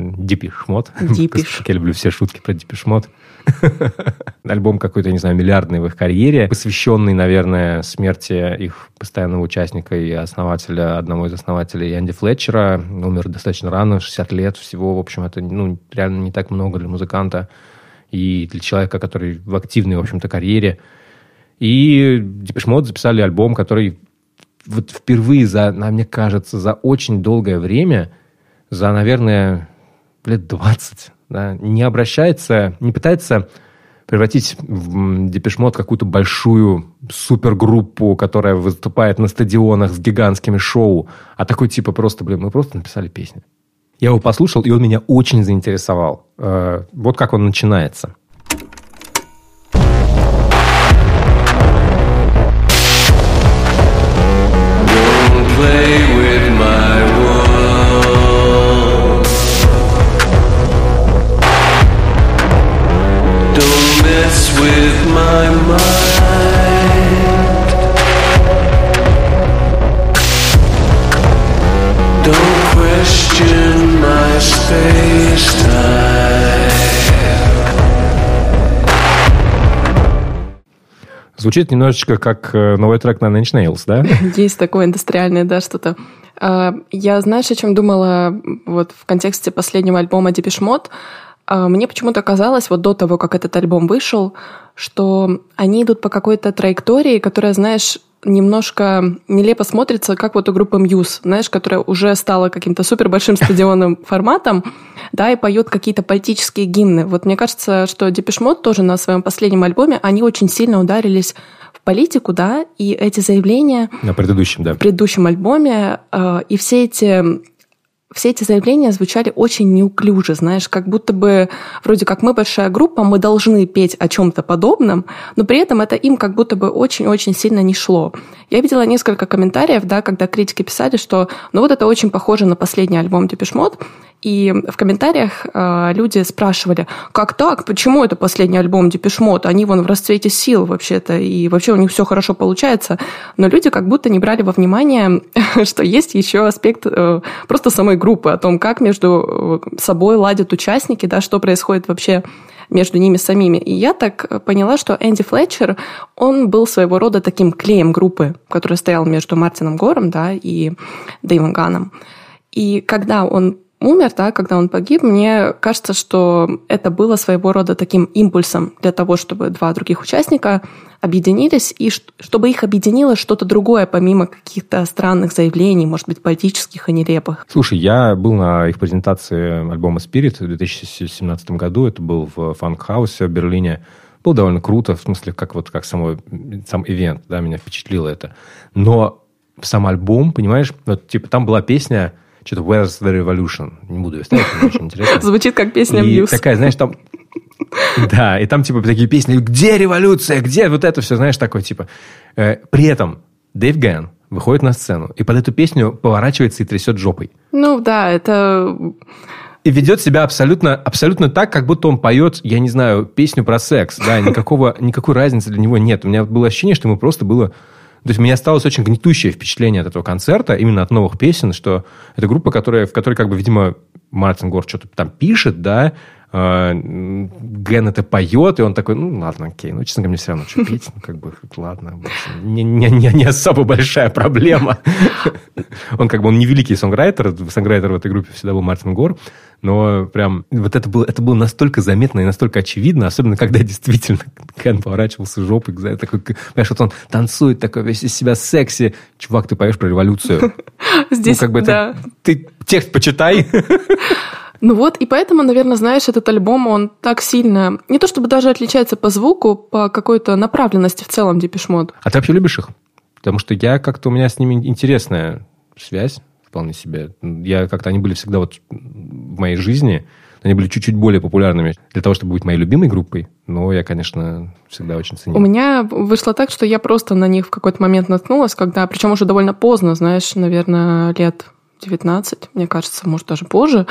Mode. Depeche. Как я люблю все шутки про Depeche [LAUGHS] Mode. Альбом какой-то, не знаю, миллиардный в их карьере, посвященный, наверное, смерти их постоянного участника и основателя, одного из основателей Энди Флетчера. Умер достаточно рано, 60 лет всего. В общем, это ну, реально не так много для музыканта и для человека, который в активной, в общем-то, карьере. И Depeche Mode записали альбом, который вот впервые за, мне кажется, за очень долгое время, за, наверное, лет 20, да, не обращается, не пытается превратить в Depeche Mode какую-то большую супергруппу, которая выступает на стадионах с гигантскими шоу, а такой типа просто, блин, мы просто написали песню. Я его послушал, и он меня очень заинтересовал. Э, Вот как он начинается. Звучит немножечко как э, новый трек на Nine Nails, да? [LAUGHS] Есть такое индустриальное, да, что-то. А, Я, знаешь, о чем думала вот в контексте последнего альбома Depeche Mode? А, Мне почему-то казалось, вот до того, как этот альбом вышел, что они идут по какой-то траектории, которая, знаешь, немножко нелепо смотрится, как вот у группы Muse, знаешь, которая уже стала каким-то супер большим [LAUGHS] стадионным форматом, да, и поет какие-то политические гимны. Вот мне кажется, что Mode тоже на своем последнем альбоме, они очень сильно ударились в политику, да, и эти заявления На предыдущем, да. в предыдущем альбоме, э, и все эти все эти заявления звучали очень неуклюже, знаешь, как будто бы вроде как мы большая группа, мы должны петь о чем-то подобном, но при этом это им как будто бы очень-очень сильно не шло. Я видела несколько комментариев, да, когда критики писали, что ну вот это очень похоже на последний альбом Mode, и в комментариях э, люди спрашивали, как так, почему это последний альбом Mode? Они вон в расцвете сил вообще-то, и вообще у них все хорошо получается. Но люди как будто не брали во внимание, [LAUGHS] что есть еще аспект э, просто самой группы, о том, как между э, собой ладят участники, да, что происходит вообще между ними самими. И я так э, поняла, что Энди Флетчер, он был своего рода таким клеем группы, который стоял между Мартином Гором да, и Дэйвом Ганом. И когда он умер, да, когда он погиб, мне кажется, что это было своего рода таким импульсом для того, чтобы два других участника объединились, и чтобы их объединило что-то другое, помимо каких-то странных заявлений, может быть, политических и нелепых. Слушай, я был на их презентации альбома Spirit в 2017 году. Это был в Funkhaus е в Берлине. Было довольно круто, в смысле, как вот как само, сам ивент, да, меня впечатлило это. Но сам альбом, понимаешь, вот типа там была песня что-то Where's the Revolution? Не буду ее ставить, мне очень интересно. [LAUGHS] Звучит как песня И Мьюз. такая, знаешь, там... [LAUGHS] Да, и там типа такие песни, где революция, где вот это все, знаешь, такое типа. Э, При этом Дэйв Гэн выходит на сцену и под эту песню поворачивается и трясет жопой. Ну да, это... И ведет себя абсолютно, абсолютно так, как будто он поет, я не знаю, песню про секс. Да, никакого, никакой разницы для него нет. У меня было ощущение, что ему просто было... То есть у меня осталось очень гнетущее впечатление от этого концерта, именно от новых песен, что это группа, которая, в которой, как бы, видимо, Мартин Гор что-то там пишет, да, Ген это поет, и он такой, ну, ладно, окей, ну, честно говоря, мне все равно что петь, ну, как бы, [LAUGHS] ладно, не, не, не, не особо большая проблема. Он как бы, он не великий сонграйтер, сонграйтер в этой группе всегда был Мартин Гор, но прям вот это было, это было настолько заметно и настолько очевидно, особенно когда действительно Кен поворачивался жопой, такой, понимаешь, вот он танцует такой весь из себя секси. Чувак, ты поешь про революцию. [LAUGHS] Здесь, ну, как бы да. это, ты текст почитай. [LAUGHS] Ну вот, и поэтому, наверное, знаешь, этот альбом, он так сильно, не то чтобы даже отличается по звуку, по какой-то направленности в целом Депешмод. А ты вообще любишь их? Потому что я как-то, у меня с ними интересная связь, вполне себе. Я как-то, они были всегда вот в моей жизни, они были чуть-чуть более популярными для того, чтобы быть моей любимой группой. Но я, конечно, всегда очень ценил. У меня вышло так, что я просто на них в какой-то момент наткнулась, когда, причем уже довольно поздно, знаешь, наверное, лет 19, мне кажется, может, даже позже.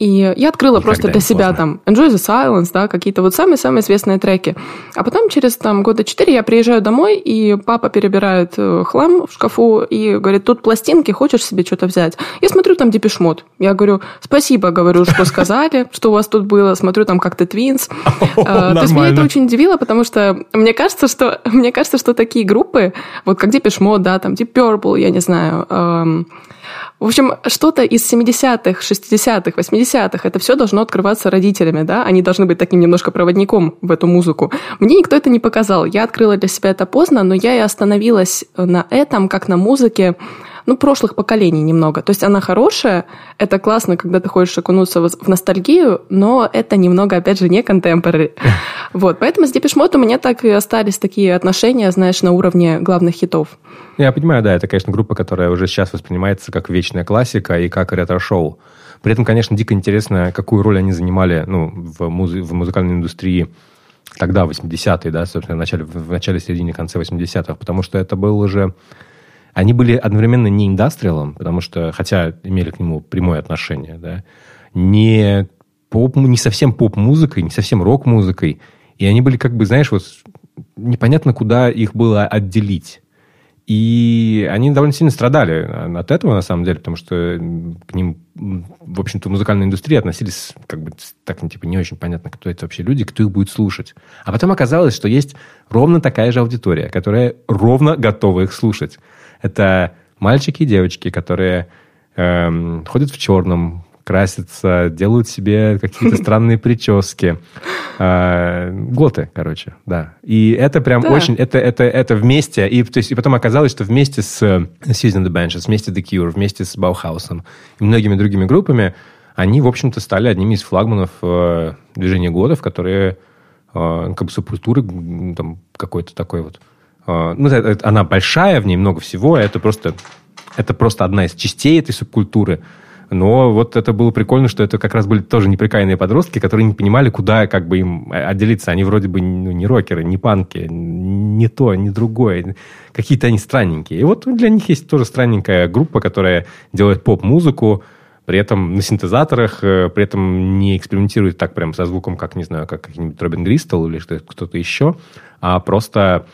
И я открыла Никогда просто для себя поздно. там Enjoy the Silence, да, какие-то вот самые-самые известные треки. А потом через там года четыре я приезжаю домой, и папа перебирает э, хлам в шкафу и говорит, тут пластинки, хочешь себе что-то взять? Я смотрю там Депешмот. Я говорю, спасибо, говорю, что сказали, [LAUGHS] что у вас тут было. Смотрю там как-то Твинс. А, [LAUGHS] То есть меня это очень удивило, потому что мне кажется, что [LAUGHS] мне кажется, что такие группы, вот как Mode, да, там Deep Purple, я не знаю, эм, в общем, что-то из 70-х, 60-х, 80-х, это все должно открываться родителями, да, они должны быть таким немножко проводником в эту музыку. Мне никто это не показал, я открыла для себя это поздно, но я и остановилась на этом, как на музыке, ну, прошлых поколений немного. То есть она хорошая, это классно, когда ты хочешь окунуться в ностальгию, но это немного, опять же, не contemporary. [LAUGHS] Вот, поэтому с Depeche Mode у меня так и остались такие отношения, знаешь, на уровне главных хитов. Я понимаю, да, это, конечно, группа, которая уже сейчас воспринимается как вечная классика и как ретро-шоу. При этом, конечно, дико интересно, какую роль они занимали ну, в, музи- в музыкальной индустрии тогда, в 80-е, да, собственно, в начале, в начале, середине, конце 80-х, потому что это был уже... Они были одновременно не индастриалом, потому что, хотя имели к нему прямое отношение, да, не, поп, не совсем поп-музыкой, не совсем рок-музыкой, и они были как бы, знаешь, вот непонятно, куда их было отделить. И они довольно сильно страдали от этого, на самом деле, потому что к ним, в общем-то, в музыкальной индустрии относились как бы так, типа, не очень понятно, кто это вообще люди, кто их будет слушать. А потом оказалось, что есть ровно такая же аудитория, которая ровно готова их слушать. Это мальчики и девочки, которые эм, ходят в черном, красятся, делают себе какие-то [LAUGHS] странные прически. А, Готы, короче, да. И это прям Да. очень... Это, это, это вместе. И, то есть, и потом оказалось, что вместе с э, Susan the Benches, вместе с The Cure, вместе с Баухаусом и многими другими группами, они, в общем-то, стали одними из флагманов э, движения годов, которые э, как бы субкультуры там какой-то такой вот... э, ну, она большая, в ней много всего, а это просто, это просто одна из частей этой субкультуры. Но вот это было прикольно, что это как раз были тоже неприкаянные подростки, которые не понимали, куда как бы им э, отделиться. Они вроде бы ну, не рокеры, не панки, не то, не другое. Какие-то они странненькие. И вот для них есть тоже странненькая группа, которая делает поп-музыку, при этом на синтезаторах, э, при этом не экспериментирует так прям со звуком, как, не знаю, как какой-нибудь Робин Гристел или кто-то еще, а просто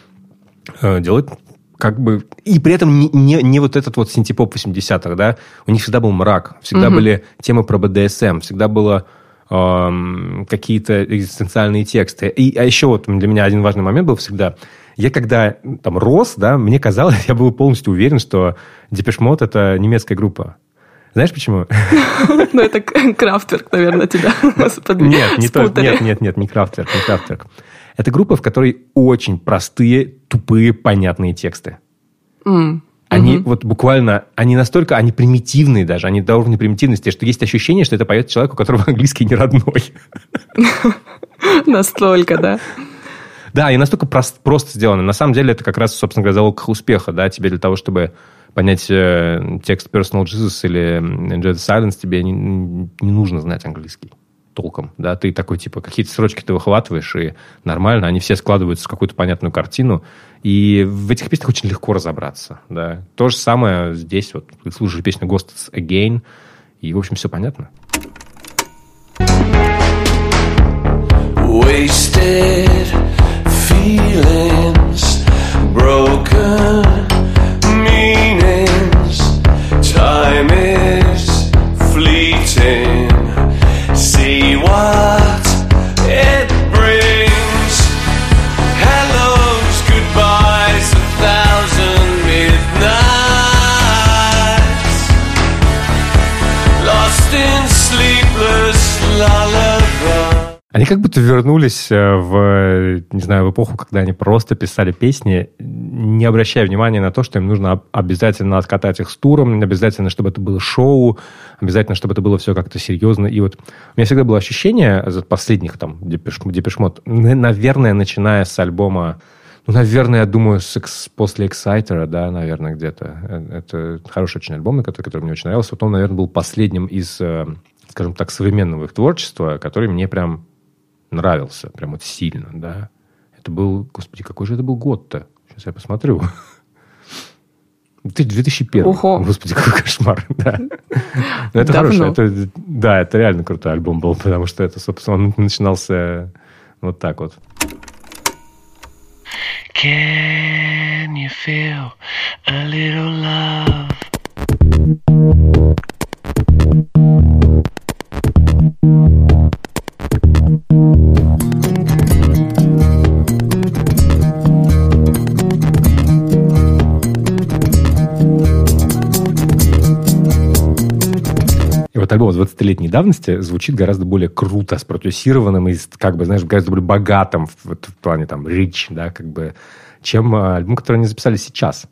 э, делает как бы... И при этом не, не, не вот этот вот синтепоп 80-х, да? У них всегда был мрак, всегда Мгм. были темы про БДСМ, всегда было эм, какие-то экзистенциальные тексты. И, а еще вот для меня один важный момент был всегда. Я когда там рос, да, мне казалось, [LAUGHS] я был полностью уверен, что Depeche Mode это немецкая группа. Знаешь почему? [LAUGHS] Ну, это Крафтверк, наверное, тебя [LAUGHS] Нет, не то, нет, нет, нет, не Крафтверк, не Крафтверк. Это группа, в которой очень простые, тупые, понятные тексты. М, Они мгм. вот буквально, они настолько, они примитивные даже, они до уровня примитивности, что есть ощущение, что это поет человек, у которого [LAUGHS] английский не родной. [LAUGHS] Настолько, да. Да, и настолько прос- просто сделано. На самом деле это как раз, собственно говоря, залог успеха, да, тебе для того, чтобы понять э, текст Personal Jesus или Enjoy the Silence, тебе не, не нужно знать английский толком, да, ты такой, типа, какие-то строчки ты выхватываешь, и нормально, они все складываются в какую-то понятную картину, и в этих песнях очень легко разобраться, да. То же самое здесь, вот, ты слушаешь песню Ghosts Again, и, в общем, все понятно. Wasted feelings, broken meanings. Time is Они как будто вернулись э, в, не знаю, в эпоху, когда они просто писали песни, не обращая внимания на то, что им нужно об- обязательно откатать их с туром, обязательно, чтобы это было шоу, обязательно, чтобы это было все как-то серьезно. И вот у меня всегда было ощущение за последних там Депеш, Депешмот, наверное, начиная с альбома ну, наверное, я думаю, с после Exciter, да, наверное, где-то. Э, Это хороший очень альбом, который, который мне очень нравился. Вот он, наверное, был последним из, э, скажем так, современного их творчества, который мне прям нравился, прям вот сильно, да. Это был, господи, какой же это был год-то? Сейчас я посмотрю. Ты 2001. Ого. Господи, какой кошмар. [LAUGHS] Да. Но это Давно. хорошо. Это, да, это реально крутой альбом был, потому что это, собственно, он начинался вот так вот. Can you feel a little love? И вот альбом 20-летней давности звучит гораздо более круто, спродюсированным и, как бы, знаешь, гораздо более богатым в, вот в плане там рич, да, как бы, чем а, альбом, который они записали сейчас.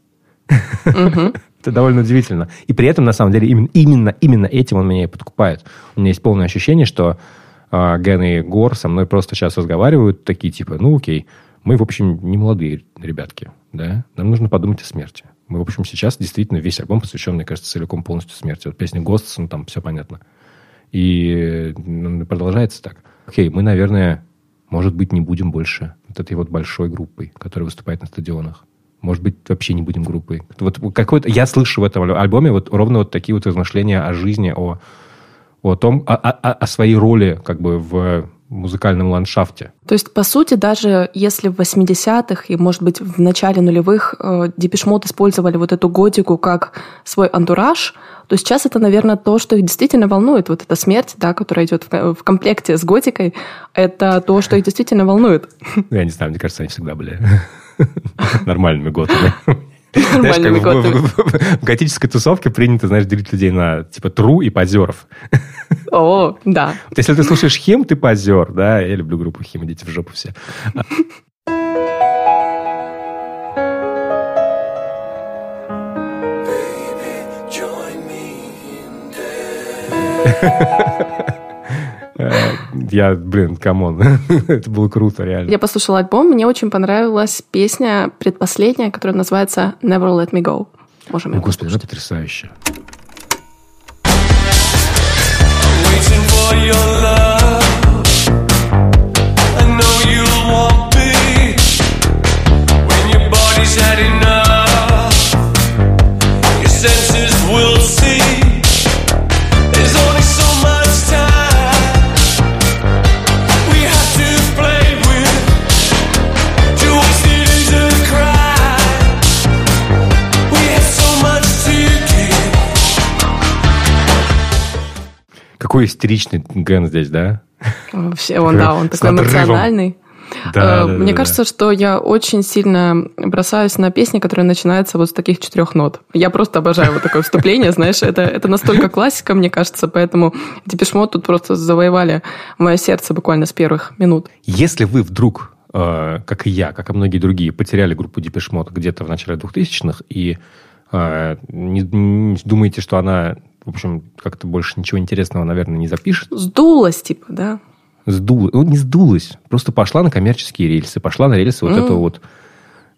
[LAUGHS] Это довольно удивительно. И при этом, на самом деле, именно, именно, именно этим он меня и подкупает. У меня есть полное ощущение, что а, Ген и Гор со мной просто сейчас разговаривают, такие типа, ну окей, мы, в общем, не молодые ребятки, да, нам нужно подумать о смерти. Мы, в общем, сейчас действительно весь альбом посвящен, мне кажется, целиком полностью смерти. Вот песня Ghosts, ну, там все понятно. И ну, продолжается так. Окей, мы, наверное, может быть, не будем больше вот этой вот большой группой, которая выступает на стадионах. Может быть, вообще не будем группой. Вот какой-то... Я слышу в этом альбоме вот ровно вот такие вот размышления о жизни, о, о том, о, о- о своей роли как бы в музыкальном ландшафте. То есть, по сути, даже если в 80-х и, может быть, в начале нулевых э, Depeche Mode использовали вот эту готику как свой антураж, то сейчас это, наверное, то, что их действительно волнует. Вот эта смерть, да, которая идет в, в комплекте с готикой, это то, что их действительно волнует. Ну, Я не знаю, мне кажется, они всегда были [LAUGHS] нормальными готами. [LAUGHS] Знаешь, как в- в, в- в готической тусовке принято, знаешь, делить людей на типа тру и позеров. О, [LAUGHS] да. Вот если ты слушаешь Хим, ты позер, да? Я люблю группу Хим, идите в жопу все. [LAUGHS] Э, Я, блин, come on. [LAUGHS] Это было круто, реально. Я послушала альбом, мне очень понравилась песня предпоследняя, которая называется Never Let Me Go. Можем О, Господи, это. Waiting for your love. I know you want me when your body's had Какой истеричный Ген здесь, да? Вообще, он, да, он такой эмоциональный. Да, Э, да, Мне да, кажется, что я очень сильно бросаюсь на песни, которые начинаются вот с таких четырех нот. Я просто обожаю вот такое вступление, знаешь, это, это настолько классика, мне кажется, поэтому Депешмот тут просто завоевали мое сердце буквально с первых минут. Если вы вдруг, э, как и я, как и многие другие, потеряли группу Mode где-то в начале 2000-х и э, не, не думаете, что она, в общем, как-то больше ничего интересного, наверное, не запишет, Сдулась, типа, да? сдулась, ну, не сдулась, просто пошла на коммерческие рельсы, пошла на рельсы вот М. этого вот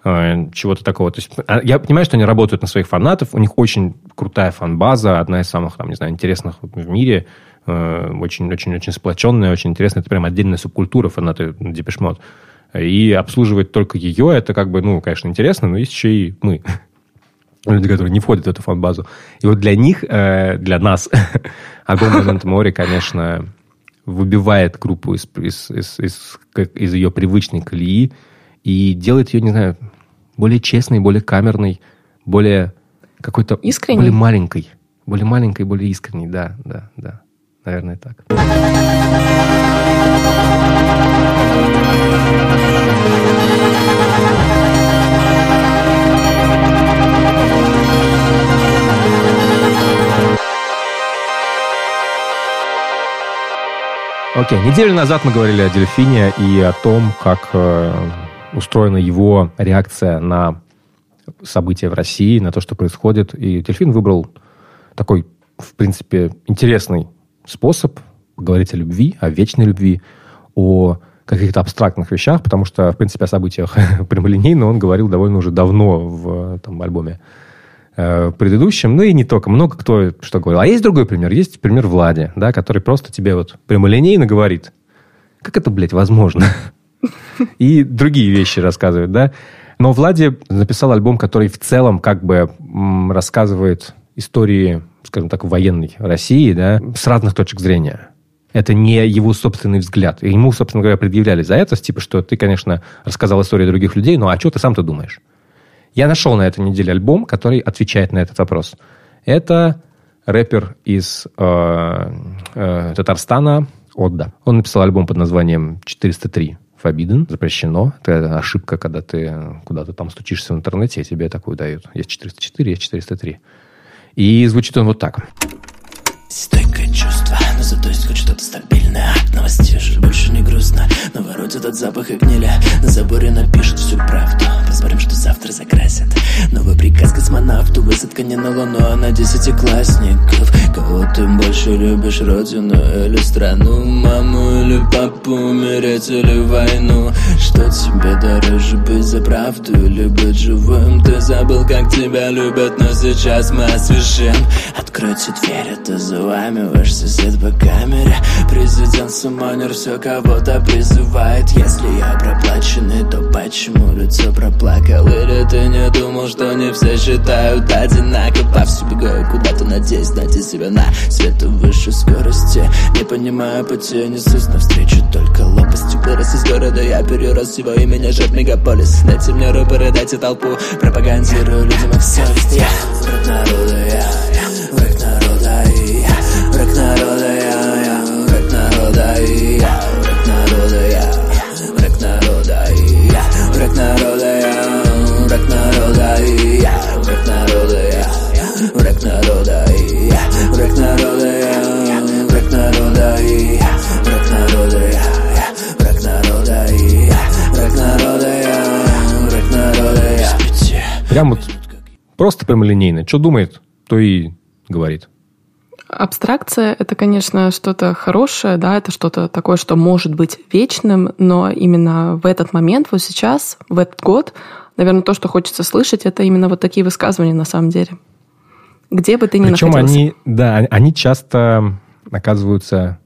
э, чего-то такого. То есть, а, я понимаю, что они работают на своих фанатов, у них очень крутая фан-база, одна из самых, там, не знаю, интересных в мире, э, очень-очень-очень сплоченная, очень интересная, это прям отдельная субкультура фанаты Mode. И обслуживать только ее, это как бы, ну, конечно, интересно, но есть еще и мы. Люди, которые не входят в эту фан-базу. И вот для них, э, для нас, альбом Memento Mori, конечно, выбивает группу из, из, из, из, из ее привычной колеи и делает ее, не знаю, более честной, более камерной, более какой-то... Искренней? Более маленькой. Более маленькой, более искренней, да, да, да. Наверное, так. Окей, неделю назад мы говорили о дельфине и о том, как э, устроена его реакция на события в России, на то, что происходит. И дельфин выбрал такой, в принципе, интересный способ говорить о любви, о вечной любви, о каких-то абстрактных вещах, потому что, в принципе, о событиях [LAUGHS] прямолинейно он говорил довольно уже давно в там, альбоме э, предыдущем, ну и не только. Много кто что говорил. А есть другой пример. Есть пример Влади, да, который просто тебе вот прямолинейно говорит, как это, блядь, возможно? [LAUGHS] И другие вещи рассказывает, да. Но Влади написал альбом, который в целом как бы рассказывает истории, скажем так, военной России, да, с разных точек зрения. Это не его собственный взгляд. Ему, собственно говоря, предъявляли за это, типа, что ты, конечно, рассказал истории других людей, но а что ты сам-то думаешь? Я нашел на этой неделе альбом, который отвечает на этот вопрос. Это рэпер из э, э, Татарстана Отда. Он написал альбом под названием «403». Forbidden, запрещено. Это ошибка, когда ты куда-то там стучишься в интернете, и тебе такую дают. Есть 404, есть 403. И звучит он вот так. Стойкое уже больше не грустно. Но воротит от запаха гнили. На заборе напишут всю правду. Поспорим, что завтра закрасят. Новый приказ космонавту. Высадка не на Луну, а на десятиклассников. Кого ты больше любишь, родину или страну? Маму или папу, умереть или войну? Что тебе дороже, быть за правду или быть живым? Ты забыл, как тебя любят, но сейчас мы освежим. Откройте дверь, это заламиваешь сосед по камере. Президент Суманер все кого-то призывает. Если я проплаченный, то почему лицо проплакал? Или ты не думал, что не все считают одинаково? Повсю бегаю куда-то, надеюсь найти себя на свету выше скорости. Не понимаю пути, несусь навстречу только лопастью Вырос из города, я перерос его, и меня ждет мегаполис. Дайте мне рупоры, дайте толпу, пропагандирую людям их совесть. Я враг народа, я, враг народа, и я враг народа, народа, и я враг народа, я враг народа, и я враг народа, я враг народа, и я враг народа, я враг народа, и я враг народа, я враг народа, и я враг народа, я враг народа, и я враг народа, я враг народа, я Прям вот просто прямолинейно. Что думает, то и говорит. Абстракция — это, конечно, что-то хорошее, да, это что-то такое, что может быть вечным, но именно в этот момент, вот сейчас, в этот год, наверное, то, что хочется слышать, это именно вот такие высказывания на самом деле. Где бы ты ни Причем находился. они, да, они часто оказываются,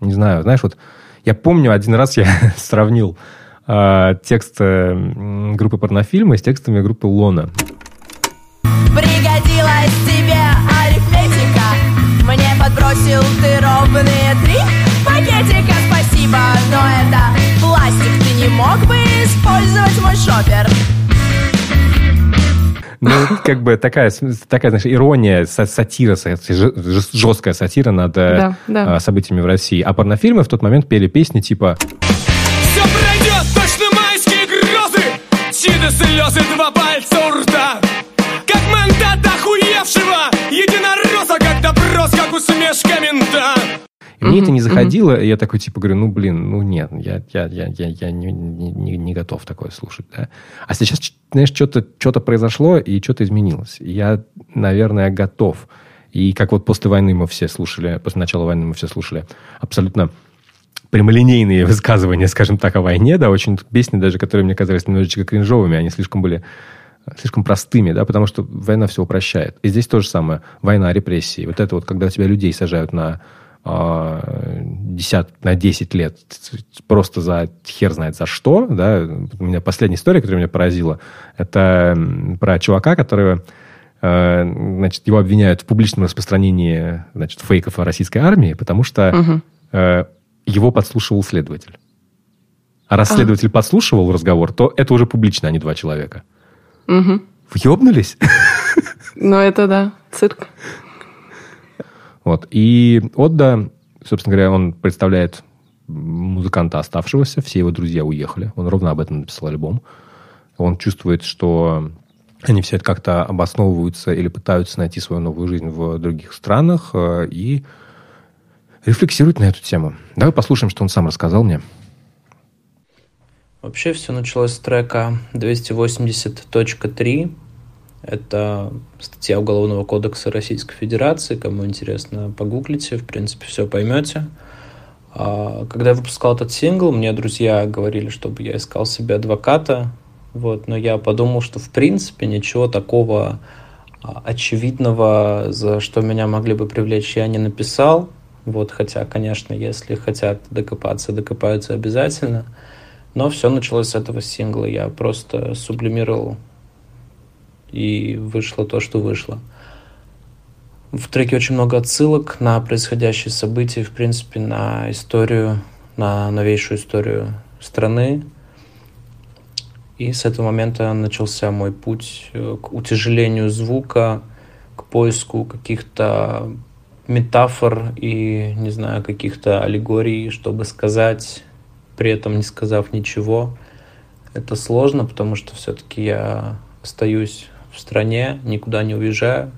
не знаю, знаешь, вот я помню один раз я [LAUGHS] сравнил э, текст э, м, группы порнофильма с текстами группы Лона. Пригодилась тебе Мне подбросил ты ровные три пакетика Спасибо, но это пластик Ты не мог бы использовать мой шопер? Ну, как бы такая, такая знаешь, ирония, са- сатира, жесткая сатира над э, Да, да. э, событиями в России. А порнофильмы в тот момент пели песни типа Все пройдет, точно майские грозы Чьи-то слезы, два пальца у рта как допрос, как усмешка мента И мне это не заходило, и я такой, типа, говорю, ну, блин, ну, нет, я, я, я, я, я не, не, не- готов такое слушать, да. А сейчас, знаешь, что-то что произошло, и что-то изменилось. И Я, наверное, готов. И как вот после войны мы все слушали, после начала войны мы все слушали абсолютно прямолинейные высказывания, скажем так, о войне, да, очень песни даже, которые мне казались немножечко кринжовыми, они слишком были слишком простыми, да, потому что война все упрощает. И здесь то же самое. Война, репрессии. Вот это вот, когда тебя людей сажают на а, 10, на 10 лет просто за хер знает за что, да. У меня последняя история, которая меня поразила, это про чувака, которого э, значит, его обвиняют в публичном распространении значит, фейков о российской армии, потому что э, его подслушивал следователь. А раз следователь подслушивал разговор, то это уже публично, а не два человека. Мгм. Въебнулись? Ну, это да, цирк. Вот. И Отда, собственно говоря, он представляет музыканта оставшегося, все его друзья уехали. Он ровно об этом написал альбом. Он чувствует, что они все это как-то обосновываются или пытаются найти свою новую жизнь в других странах э, и рефлексирует на эту тему. Давай послушаем, что он сам рассказал мне. Вообще все началось с трека 280.3. Это статья Уголовного кодекса Российской Федерации. Кому интересно, погуглите, в принципе, все поймете. А, Когда я выпускал этот сингл, мне друзья говорили, чтобы я искал себе адвоката. Вот, но я подумал, что в принципе ничего такого а, очевидного, за что меня могли бы привлечь, я не написал. Вот, хотя, конечно, если хотят докопаться, докопаются обязательно. Но все началось с этого сингла. Я просто сублимировал, и вышло то, что вышло. В треке очень много отсылок на происходящие события, в принципе, на историю, на новейшую историю страны. И с этого момента начался мой путь э, к утяжелению звука, к поиску каких-то метафор и, не знаю, каких-то аллегорий, чтобы сказать, при этом не сказав ничего. Это сложно, потому что все-таки я остаюсь в стране, никуда не уезжаю.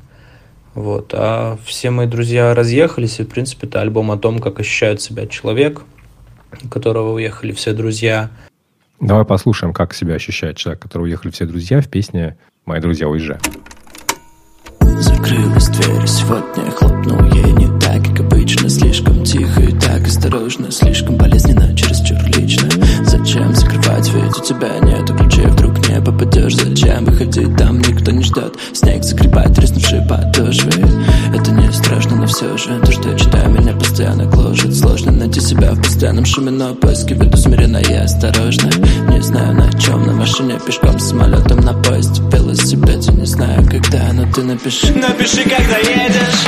Вот. А все мои друзья разъехались, и, в принципе, это альбом о том, как ощущает себя человек, у которого уехали все друзья. Давай послушаем, как себя ощущает человек, которого уехали все друзья в песне «Мои друзья уезжают». Закрылась дверь, сегодня хлопнул ей не так, как обычно. Слишком тихо и так осторожно, слишком болезненно, чересчур лично. Зачем закрывать, ведь у тебя нету ключей, вдруг попадешь Зачем выходить, там никто не ждет Снег закрепает треснувшие подошвы. Это не страшно, но все же. То, что я читаю, меня постоянно гложет Сложно найти себя в постоянном шуме, но поиски веду смиренно и осторожно. Не знаю на чем, на машине, пешком, самолетом, на поезде, велосипеде Не знаю когда, но ты напиши. Напиши, когда едешь.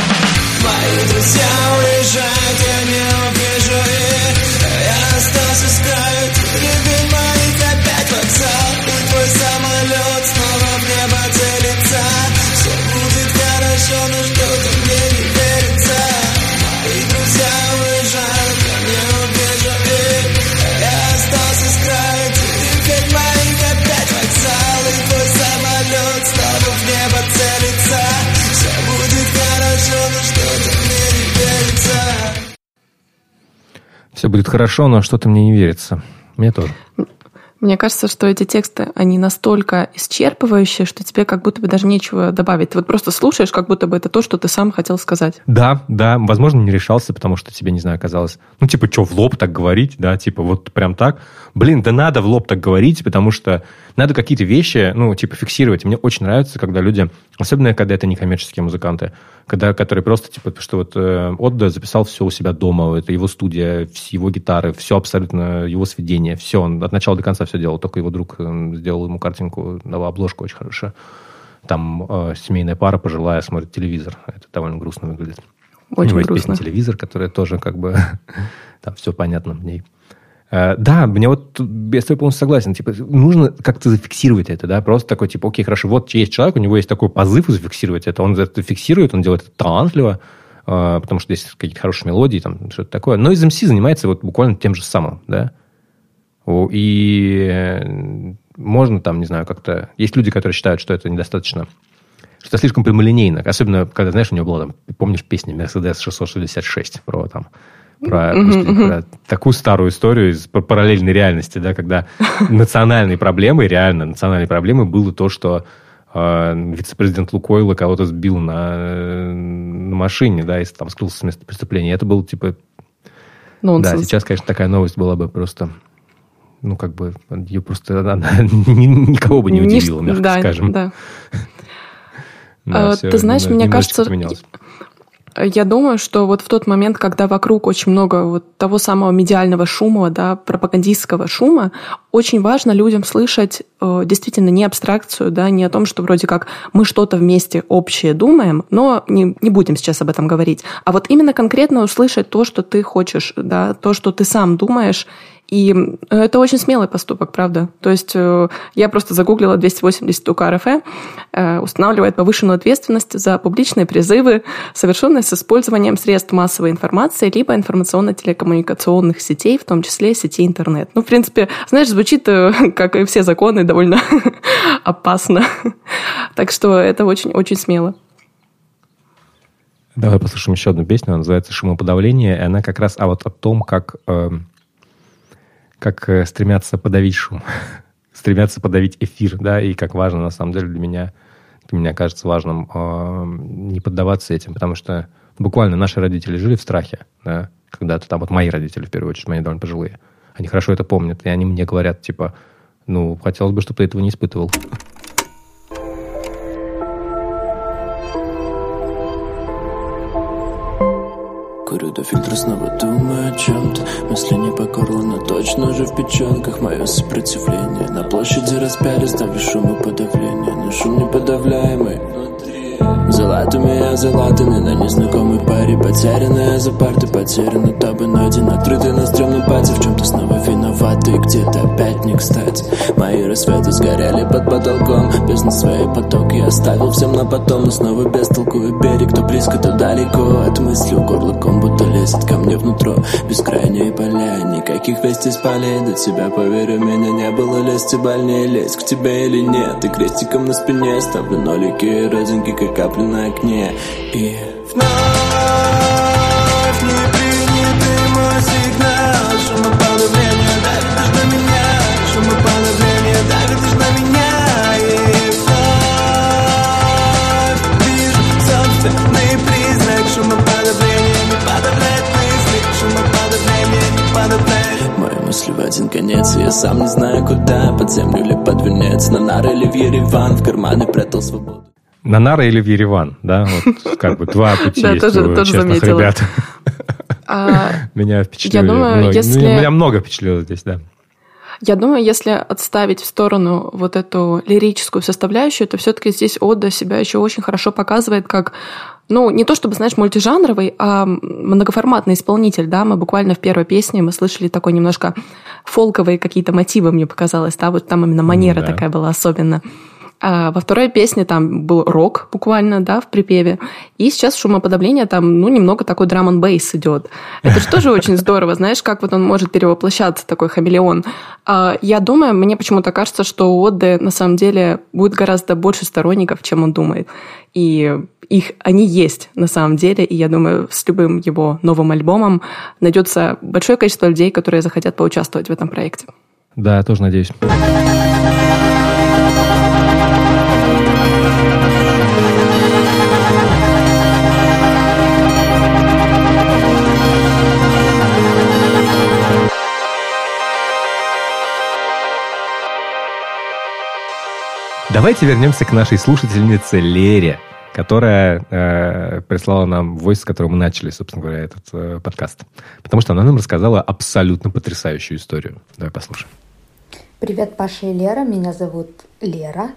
Мои друзья уезжают, будет хорошо, но что-то мне не верится. Мне тоже. Мне кажется, что эти тексты, они настолько исчерпывающие, что тебе как будто бы даже нечего добавить. Ты вот просто слушаешь, как будто бы это то, что ты сам хотел сказать. Да, да, возможно, не решался, потому что тебе, не знаю, казалось, ну, типа, что, в лоб так говорить, да, типа, вот прям так. Блин, да надо в лоб так говорить, потому что надо какие-то вещи, ну, типа, фиксировать. Мне очень нравится, когда люди, особенно когда это не коммерческие музыканты, когда, которые просто, типа, что вот э, Отда записал все у себя дома, это его студия, его гитары, все абсолютно его сведения, все, он от начала до конца все делал, только его друг э, сделал ему картинку, дал обложку очень хорошая. Там э, семейная пара пожилая смотрит телевизор, это довольно грустно выглядит. Очень у него есть грустно. песня «Телевизор», которая тоже как бы... [LAUGHS] там все понятно в ней. Э, Да, мне вот я с тобой полностью согласен. Типа, нужно как-то зафиксировать это, да, просто такой, типа, окей, хорошо, вот есть человек, у него есть такой позыв зафиксировать это, он это фиксирует, он делает это талантливо, э, потому что есть какие-то хорошие мелодии, там, что-то такое. Но из MC занимается вот буквально тем же самым, да. И э, можно там, не знаю, как-то... Есть люди, которые считают, что это недостаточно что это слишком прямолинейно. Особенно, когда, знаешь, у него была там, помнишь, песня Mercedes 666 про там, про, господи, про такую старую историю из параллельной реальности, да, когда [LAUGHS] национальной проблемой, реально национальной проблемой было то, что э, вице-президент Лукойла кого-то сбил на, э, на машине, да, и там скрылся с места преступления. Это было типа... Нонсенс. Да, сейчас, конечно, такая новость была бы просто... Ну, как бы, ее просто [LAUGHS] она ни- никого бы не удивила, мягко да, скажем. Да. [LAUGHS] Да, А, всё ты знаешь, мне кажется, поменялось. Я думаю, что вот в тот момент, когда вокруг очень много вот того самого медиального шума, да, пропагандистского шума, очень важно людям слышать э, действительно не абстракцию, да, не о том, что вроде как мы что-то вместе общее думаем, но не, не будем сейчас об этом говорить, а вот именно конкретно услышать то, что ты хочешь, да, то, что ты сам думаешь, и это очень смелый поступок, правда. То есть э, я просто загуглила 280 УК РФ, устанавливает повышенную ответственность за публичные призывы, совершенные с использованием средств массовой информации либо информационно-телекоммуникационных сетей, в том числе сети интернет. Ну, в принципе, знаешь, звучит, э, [LAUGHS] как и все законы, довольно [LAUGHS] опасно. Так что это очень-очень смело. Давай послушаем еще одну песню, она называется «Шумоподавление», и она как раз а вот о том, как, эм, как э, стремятся подавить шум, [LAUGHS] стремятся подавить эфир, да, и как важно, на самом деле, для меня, для меня кажется важным эм, не поддаваться этим, потому что буквально наши родители жили в страхе, да, когда-то там, вот мои родители, в первую очередь, мои довольно пожилые, они хорошо это помнят, и они мне говорят, типа, ну, хотелось бы, чтобы ты этого не испытывал. Курю до фильтра снова думаю о чем-то Мысли не по горло, но точно уже в печенках. Мое сопротивление. На площади распяли, ставлю шум и подавление. Но шум неподавляемый Золотыми я залатанный на незнакомой паре Потерянная за парты, потеряна тобой найден Открытый на стрёмном пати, в чем-то снова виноваты Где-то опять не кстати. Мои рассветы сгорели под потолком Без на свои потоки оставил всем на потом. Но снова без толку и берег То близко, то далеко. От мысли у горлыком будто лезет ко мне внутрь. Бескрайние поля, никаких вестей с полей. До тебя, поверь, у меня не было лести больнее. Лезть к тебе или нет? И крестиком на спине ставлю нолики и родинки, как капли на окне. И вновь не принятый мой сигнал Шумоподавление давит лишь на меня Шумоподавление давит лишь на меня. И вновь вижу собственный призрак Шумоподавление не подавляет мысли Шумоподавление не подавляет. Мои мысли в один конец, я сам не знаю куда Под землю или под венец, на нары или в Ереван В карманы прятал свободу На Нара или в Ереван, да? Вот как бы два пути [LAUGHS] есть у тоже честных ребят. А, [LAUGHS] Меня если- Ну, Меня много впечатлило здесь, да. Я думаю, если отставить в сторону вот эту лирическую составляющую, то все-таки здесь Ода себя еще очень хорошо показывает как, ну, не то чтобы, знаешь, мультижанровый, а многоформатный исполнитель, да, мы буквально в первой песне мы слышали такой немножко фолковые какие-то мотивы, мне показалось, да, вот там именно манера Да. такая была особенно. А во второй песне там был рок буквально, да, в припеве. И сейчас шумоподавление там, ну, немного такой драм н бейс идет. Это же тоже очень здорово, знаешь, как вот он может перевоплощаться, такой хамелеон. А, Я думаю, мне почему-то кажется, что у Одды на самом деле будет гораздо больше сторонников, чем он думает. И их, они есть на самом деле, и я думаю, с любым его новым альбомом найдется большое количество людей, которые захотят поучаствовать в этом проекте. Да, я тоже надеюсь. Давайте вернемся к нашей слушательнице Лере, которая э, прислала нам войс, с которого мы начали, собственно говоря, этот э, подкаст. Потому что она нам рассказала абсолютно потрясающую историю. Давай послушаем. Привет, Паша и Лера. Меня зовут Лера.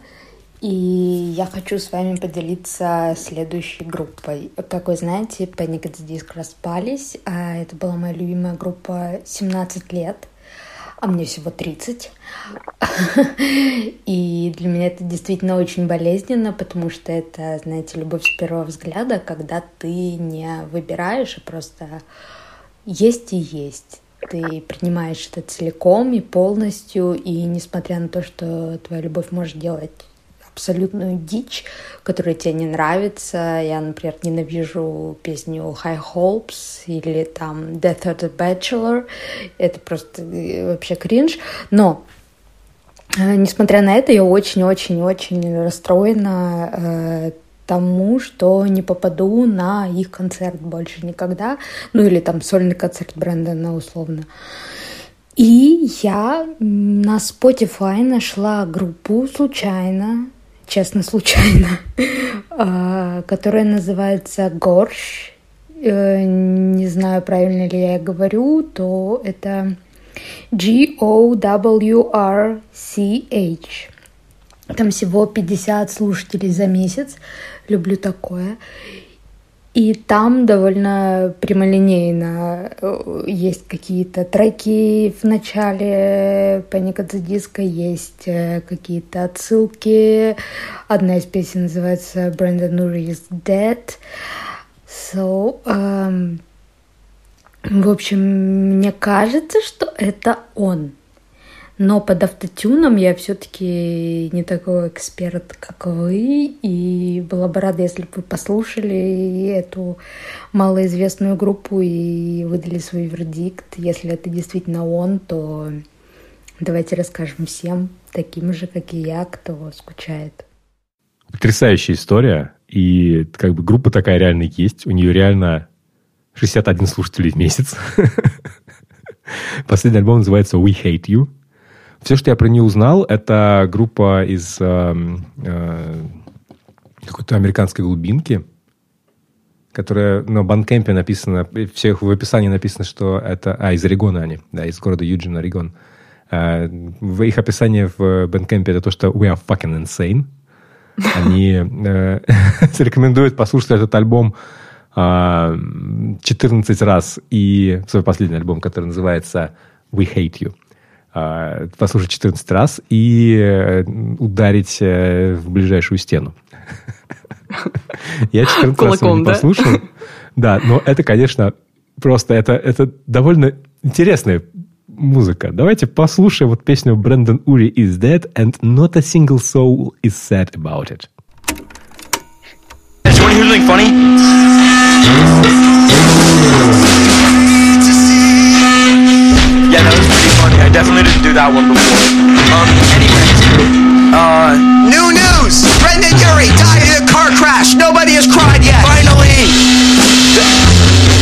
И я хочу с вами поделиться следующей группой. Как вы знаете, Panic at the Disco распались. а Это была моя любимая группа 17 лет, а мне всего 30. [LAUGHS] И для меня это действительно очень болезненно, потому что это, знаете, любовь с первого взгляда, когда ты не выбираешь, а просто есть и есть. Ты принимаешь это целиком и полностью, и несмотря на то, что твоя любовь может делать абсолютную дичь, которая тебе не нравится. Я, например, ненавижу песню High Hopes или там Death of the Bachelor. Это просто э, вообще кринж. Но э, Несмотря на это, я очень-очень-очень расстроена э, тому, что не попаду на их концерт больше никогда. Ну или там сольный концерт Брэндона условно. И я на Spotify нашла группу случайно, честно, случайно, [LAUGHS] а, которая называется Горш. Э, Не знаю, правильно ли я говорю, то это G-O-W-R-C-H. Там всего 50 слушателей за месяц. Люблю такое. И там довольно прямолинейно э, есть какие-то треки в начале Panic at the есть э, какие-то отсылки. Одна из песен называется Brandon Urie is Dead. So, эм, в общем, мне кажется, что это он. Но под автотюном я все-таки не такой эксперт, как вы, и была бы рада, если бы вы послушали эту малоизвестную группу и выдали свой вердикт. Если это действительно он, то давайте расскажем всем, таким же, как и я, кто скучает. Потрясающая история. И как бы группа такая реально есть. У нее реально 61 слушателей в месяц. [LAUGHS] Последний альбом называется We Hate You. Все, что я про нее узнал, это группа из э, э, какой-то американской глубинки. которая на Банкемпе написано, всех в описании написано, что это... А, из Орегона они, да, из города Юджин, Орегон. А, в их описании в Бэнкемпе это то, что we are fucking insane. Они э, [LAUGHS] рекомендуют послушать этот альбом э, 14 раз и свой последний альбом, который называется We Hate You. Э, послушать 14 раз и э, ударить э, в ближайшую стену. Я 14 раз его не послушал. Да, но это, конечно, просто это, это довольно интересная музыка. Давайте послушаем вот песню Брэндон Ури is dead and not a single soul is sad about it. To hear something funny? Yeah, that was pretty funny. I definitely didn't do that one before. Um, anyways, uh, New news! Brendan Urie died in a car crash. Nobody has cried yet. finally,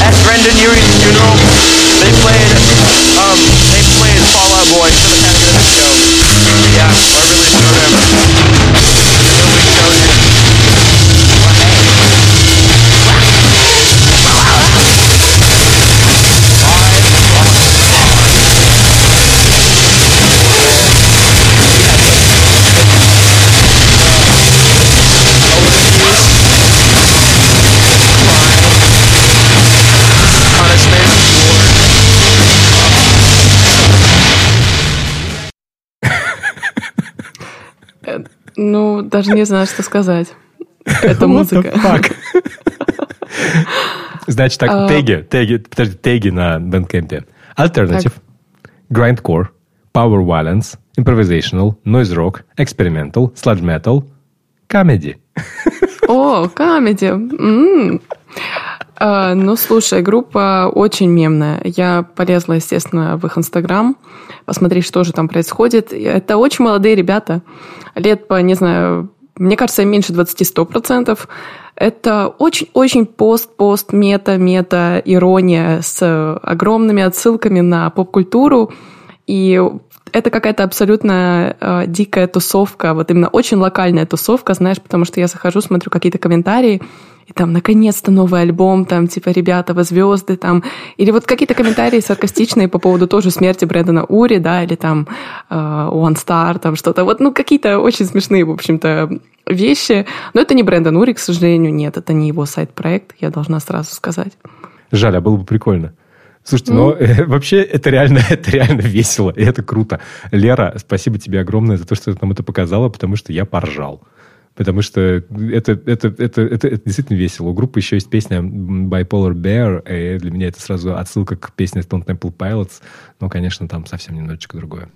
at Brendan Urie's funeral, they played, um, they played Fall Out Boy for the casket of the show. Yeah, I really showed him. Really showed him. Ну, даже не знаю, что сказать. Это музыка. Значит так, А. теги, теги, подожди, теги на Bandcamp. Alternative, grindcore, power violence, improvisational, noise rock, experimental, sludge metal, comedy. О, камеди. А, Ну, слушай, группа очень мемная. Я полезла, естественно, в их инстаграм, посмотреть, что же там происходит. Это очень молодые ребята. Лет по, не знаю, мне кажется, меньше 20-100%. Это очень-очень пост-пост, мета-мета, ирония с огромными отсылками на поп-культуру. И это какая-то абсолютно э, дикая тусовка, вот именно очень локальная тусовка, знаешь, потому что я захожу, смотрю какие-то комментарии, и там, наконец-то новый альбом, там, типа, ребята, вы звезды, там, или вот какие-то комментарии саркастичные по поводу тоже смерти Брэндона Ури, да, или там э, One Star, там что-то, вот, ну, какие-то очень смешные, в общем-то, вещи, но это не Брэндон Ури, к сожалению, нет, это не его сайт-проект, я должна сразу сказать. Жаль, а было бы прикольно. Слушайте, но э, [LAUGHS] вообще это реально, [LAUGHS] это реально весело, и это круто. Лера, спасибо тебе огромное за то, что ты нам это показала, потому что я поржал. Потому что это, это, это, это, это действительно весело. У группы еще есть песня Bipolar Bear, и для меня это сразу отсылка к песне Stone Temple Pilots, но, конечно, там совсем немножечко другое.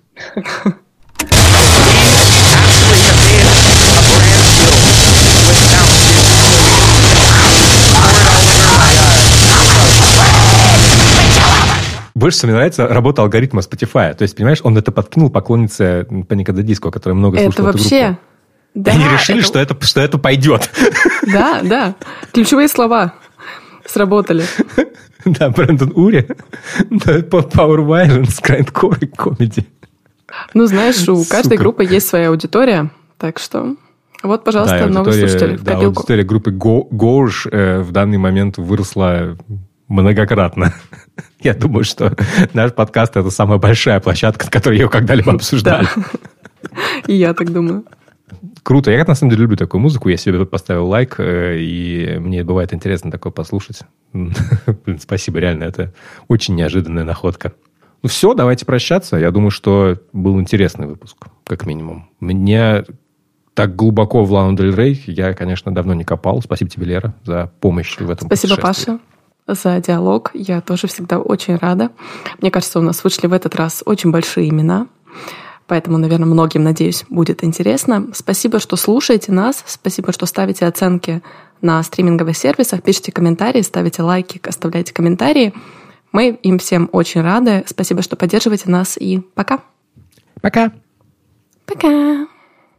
Больше всего мне нравится работа алгоритма Spotify. То есть, понимаешь, он это подкинул поклоннице at the Disco, которая много это слушала эту вообще... группу. Да, Они решили, это- что, это, что это пойдет. Да, да. Ключевые слова сработали. Да, Брэндон Ури, да, Power Violence, Grindcore и Comedy. Ну, знаешь, у каждой Сука. группы есть своя аудитория, так что вот, пожалуйста, Да, аудитория- слушатели в да, копилку. аудитория группы Gorge э, в данный момент выросла многократно. Я думаю, что наш подкаст – это самая большая площадка, с которой ее когда-либо обсуждали. И я так думаю. Круто. Я на самом деле люблю такую музыку. Я себе поставил лайк, э, и мне бывает интересно такое послушать. [LAUGHS] Блин, спасибо, реально. Это очень неожиданная находка. Ну все, давайте прощаться. Я думаю, что был интересный выпуск, как минимум. Мне так глубоко в Лану Дель Рей я, конечно, давно не копал. Спасибо тебе, Лера, за помощь в этом Спасибо. Паша, за диалог. Я тоже всегда очень рада. Мне кажется, у нас вышли в этот раз очень большие имена. Поэтому, наверное, многим, надеюсь, будет интересно. Спасибо, что слушаете нас. Спасибо, что ставите оценки на стриминговых сервисах, пишите комментарии, ставите лайки, оставляйте комментарии. Мы им всем очень рады. Спасибо, что поддерживаете нас. И пока. Пока. Пока.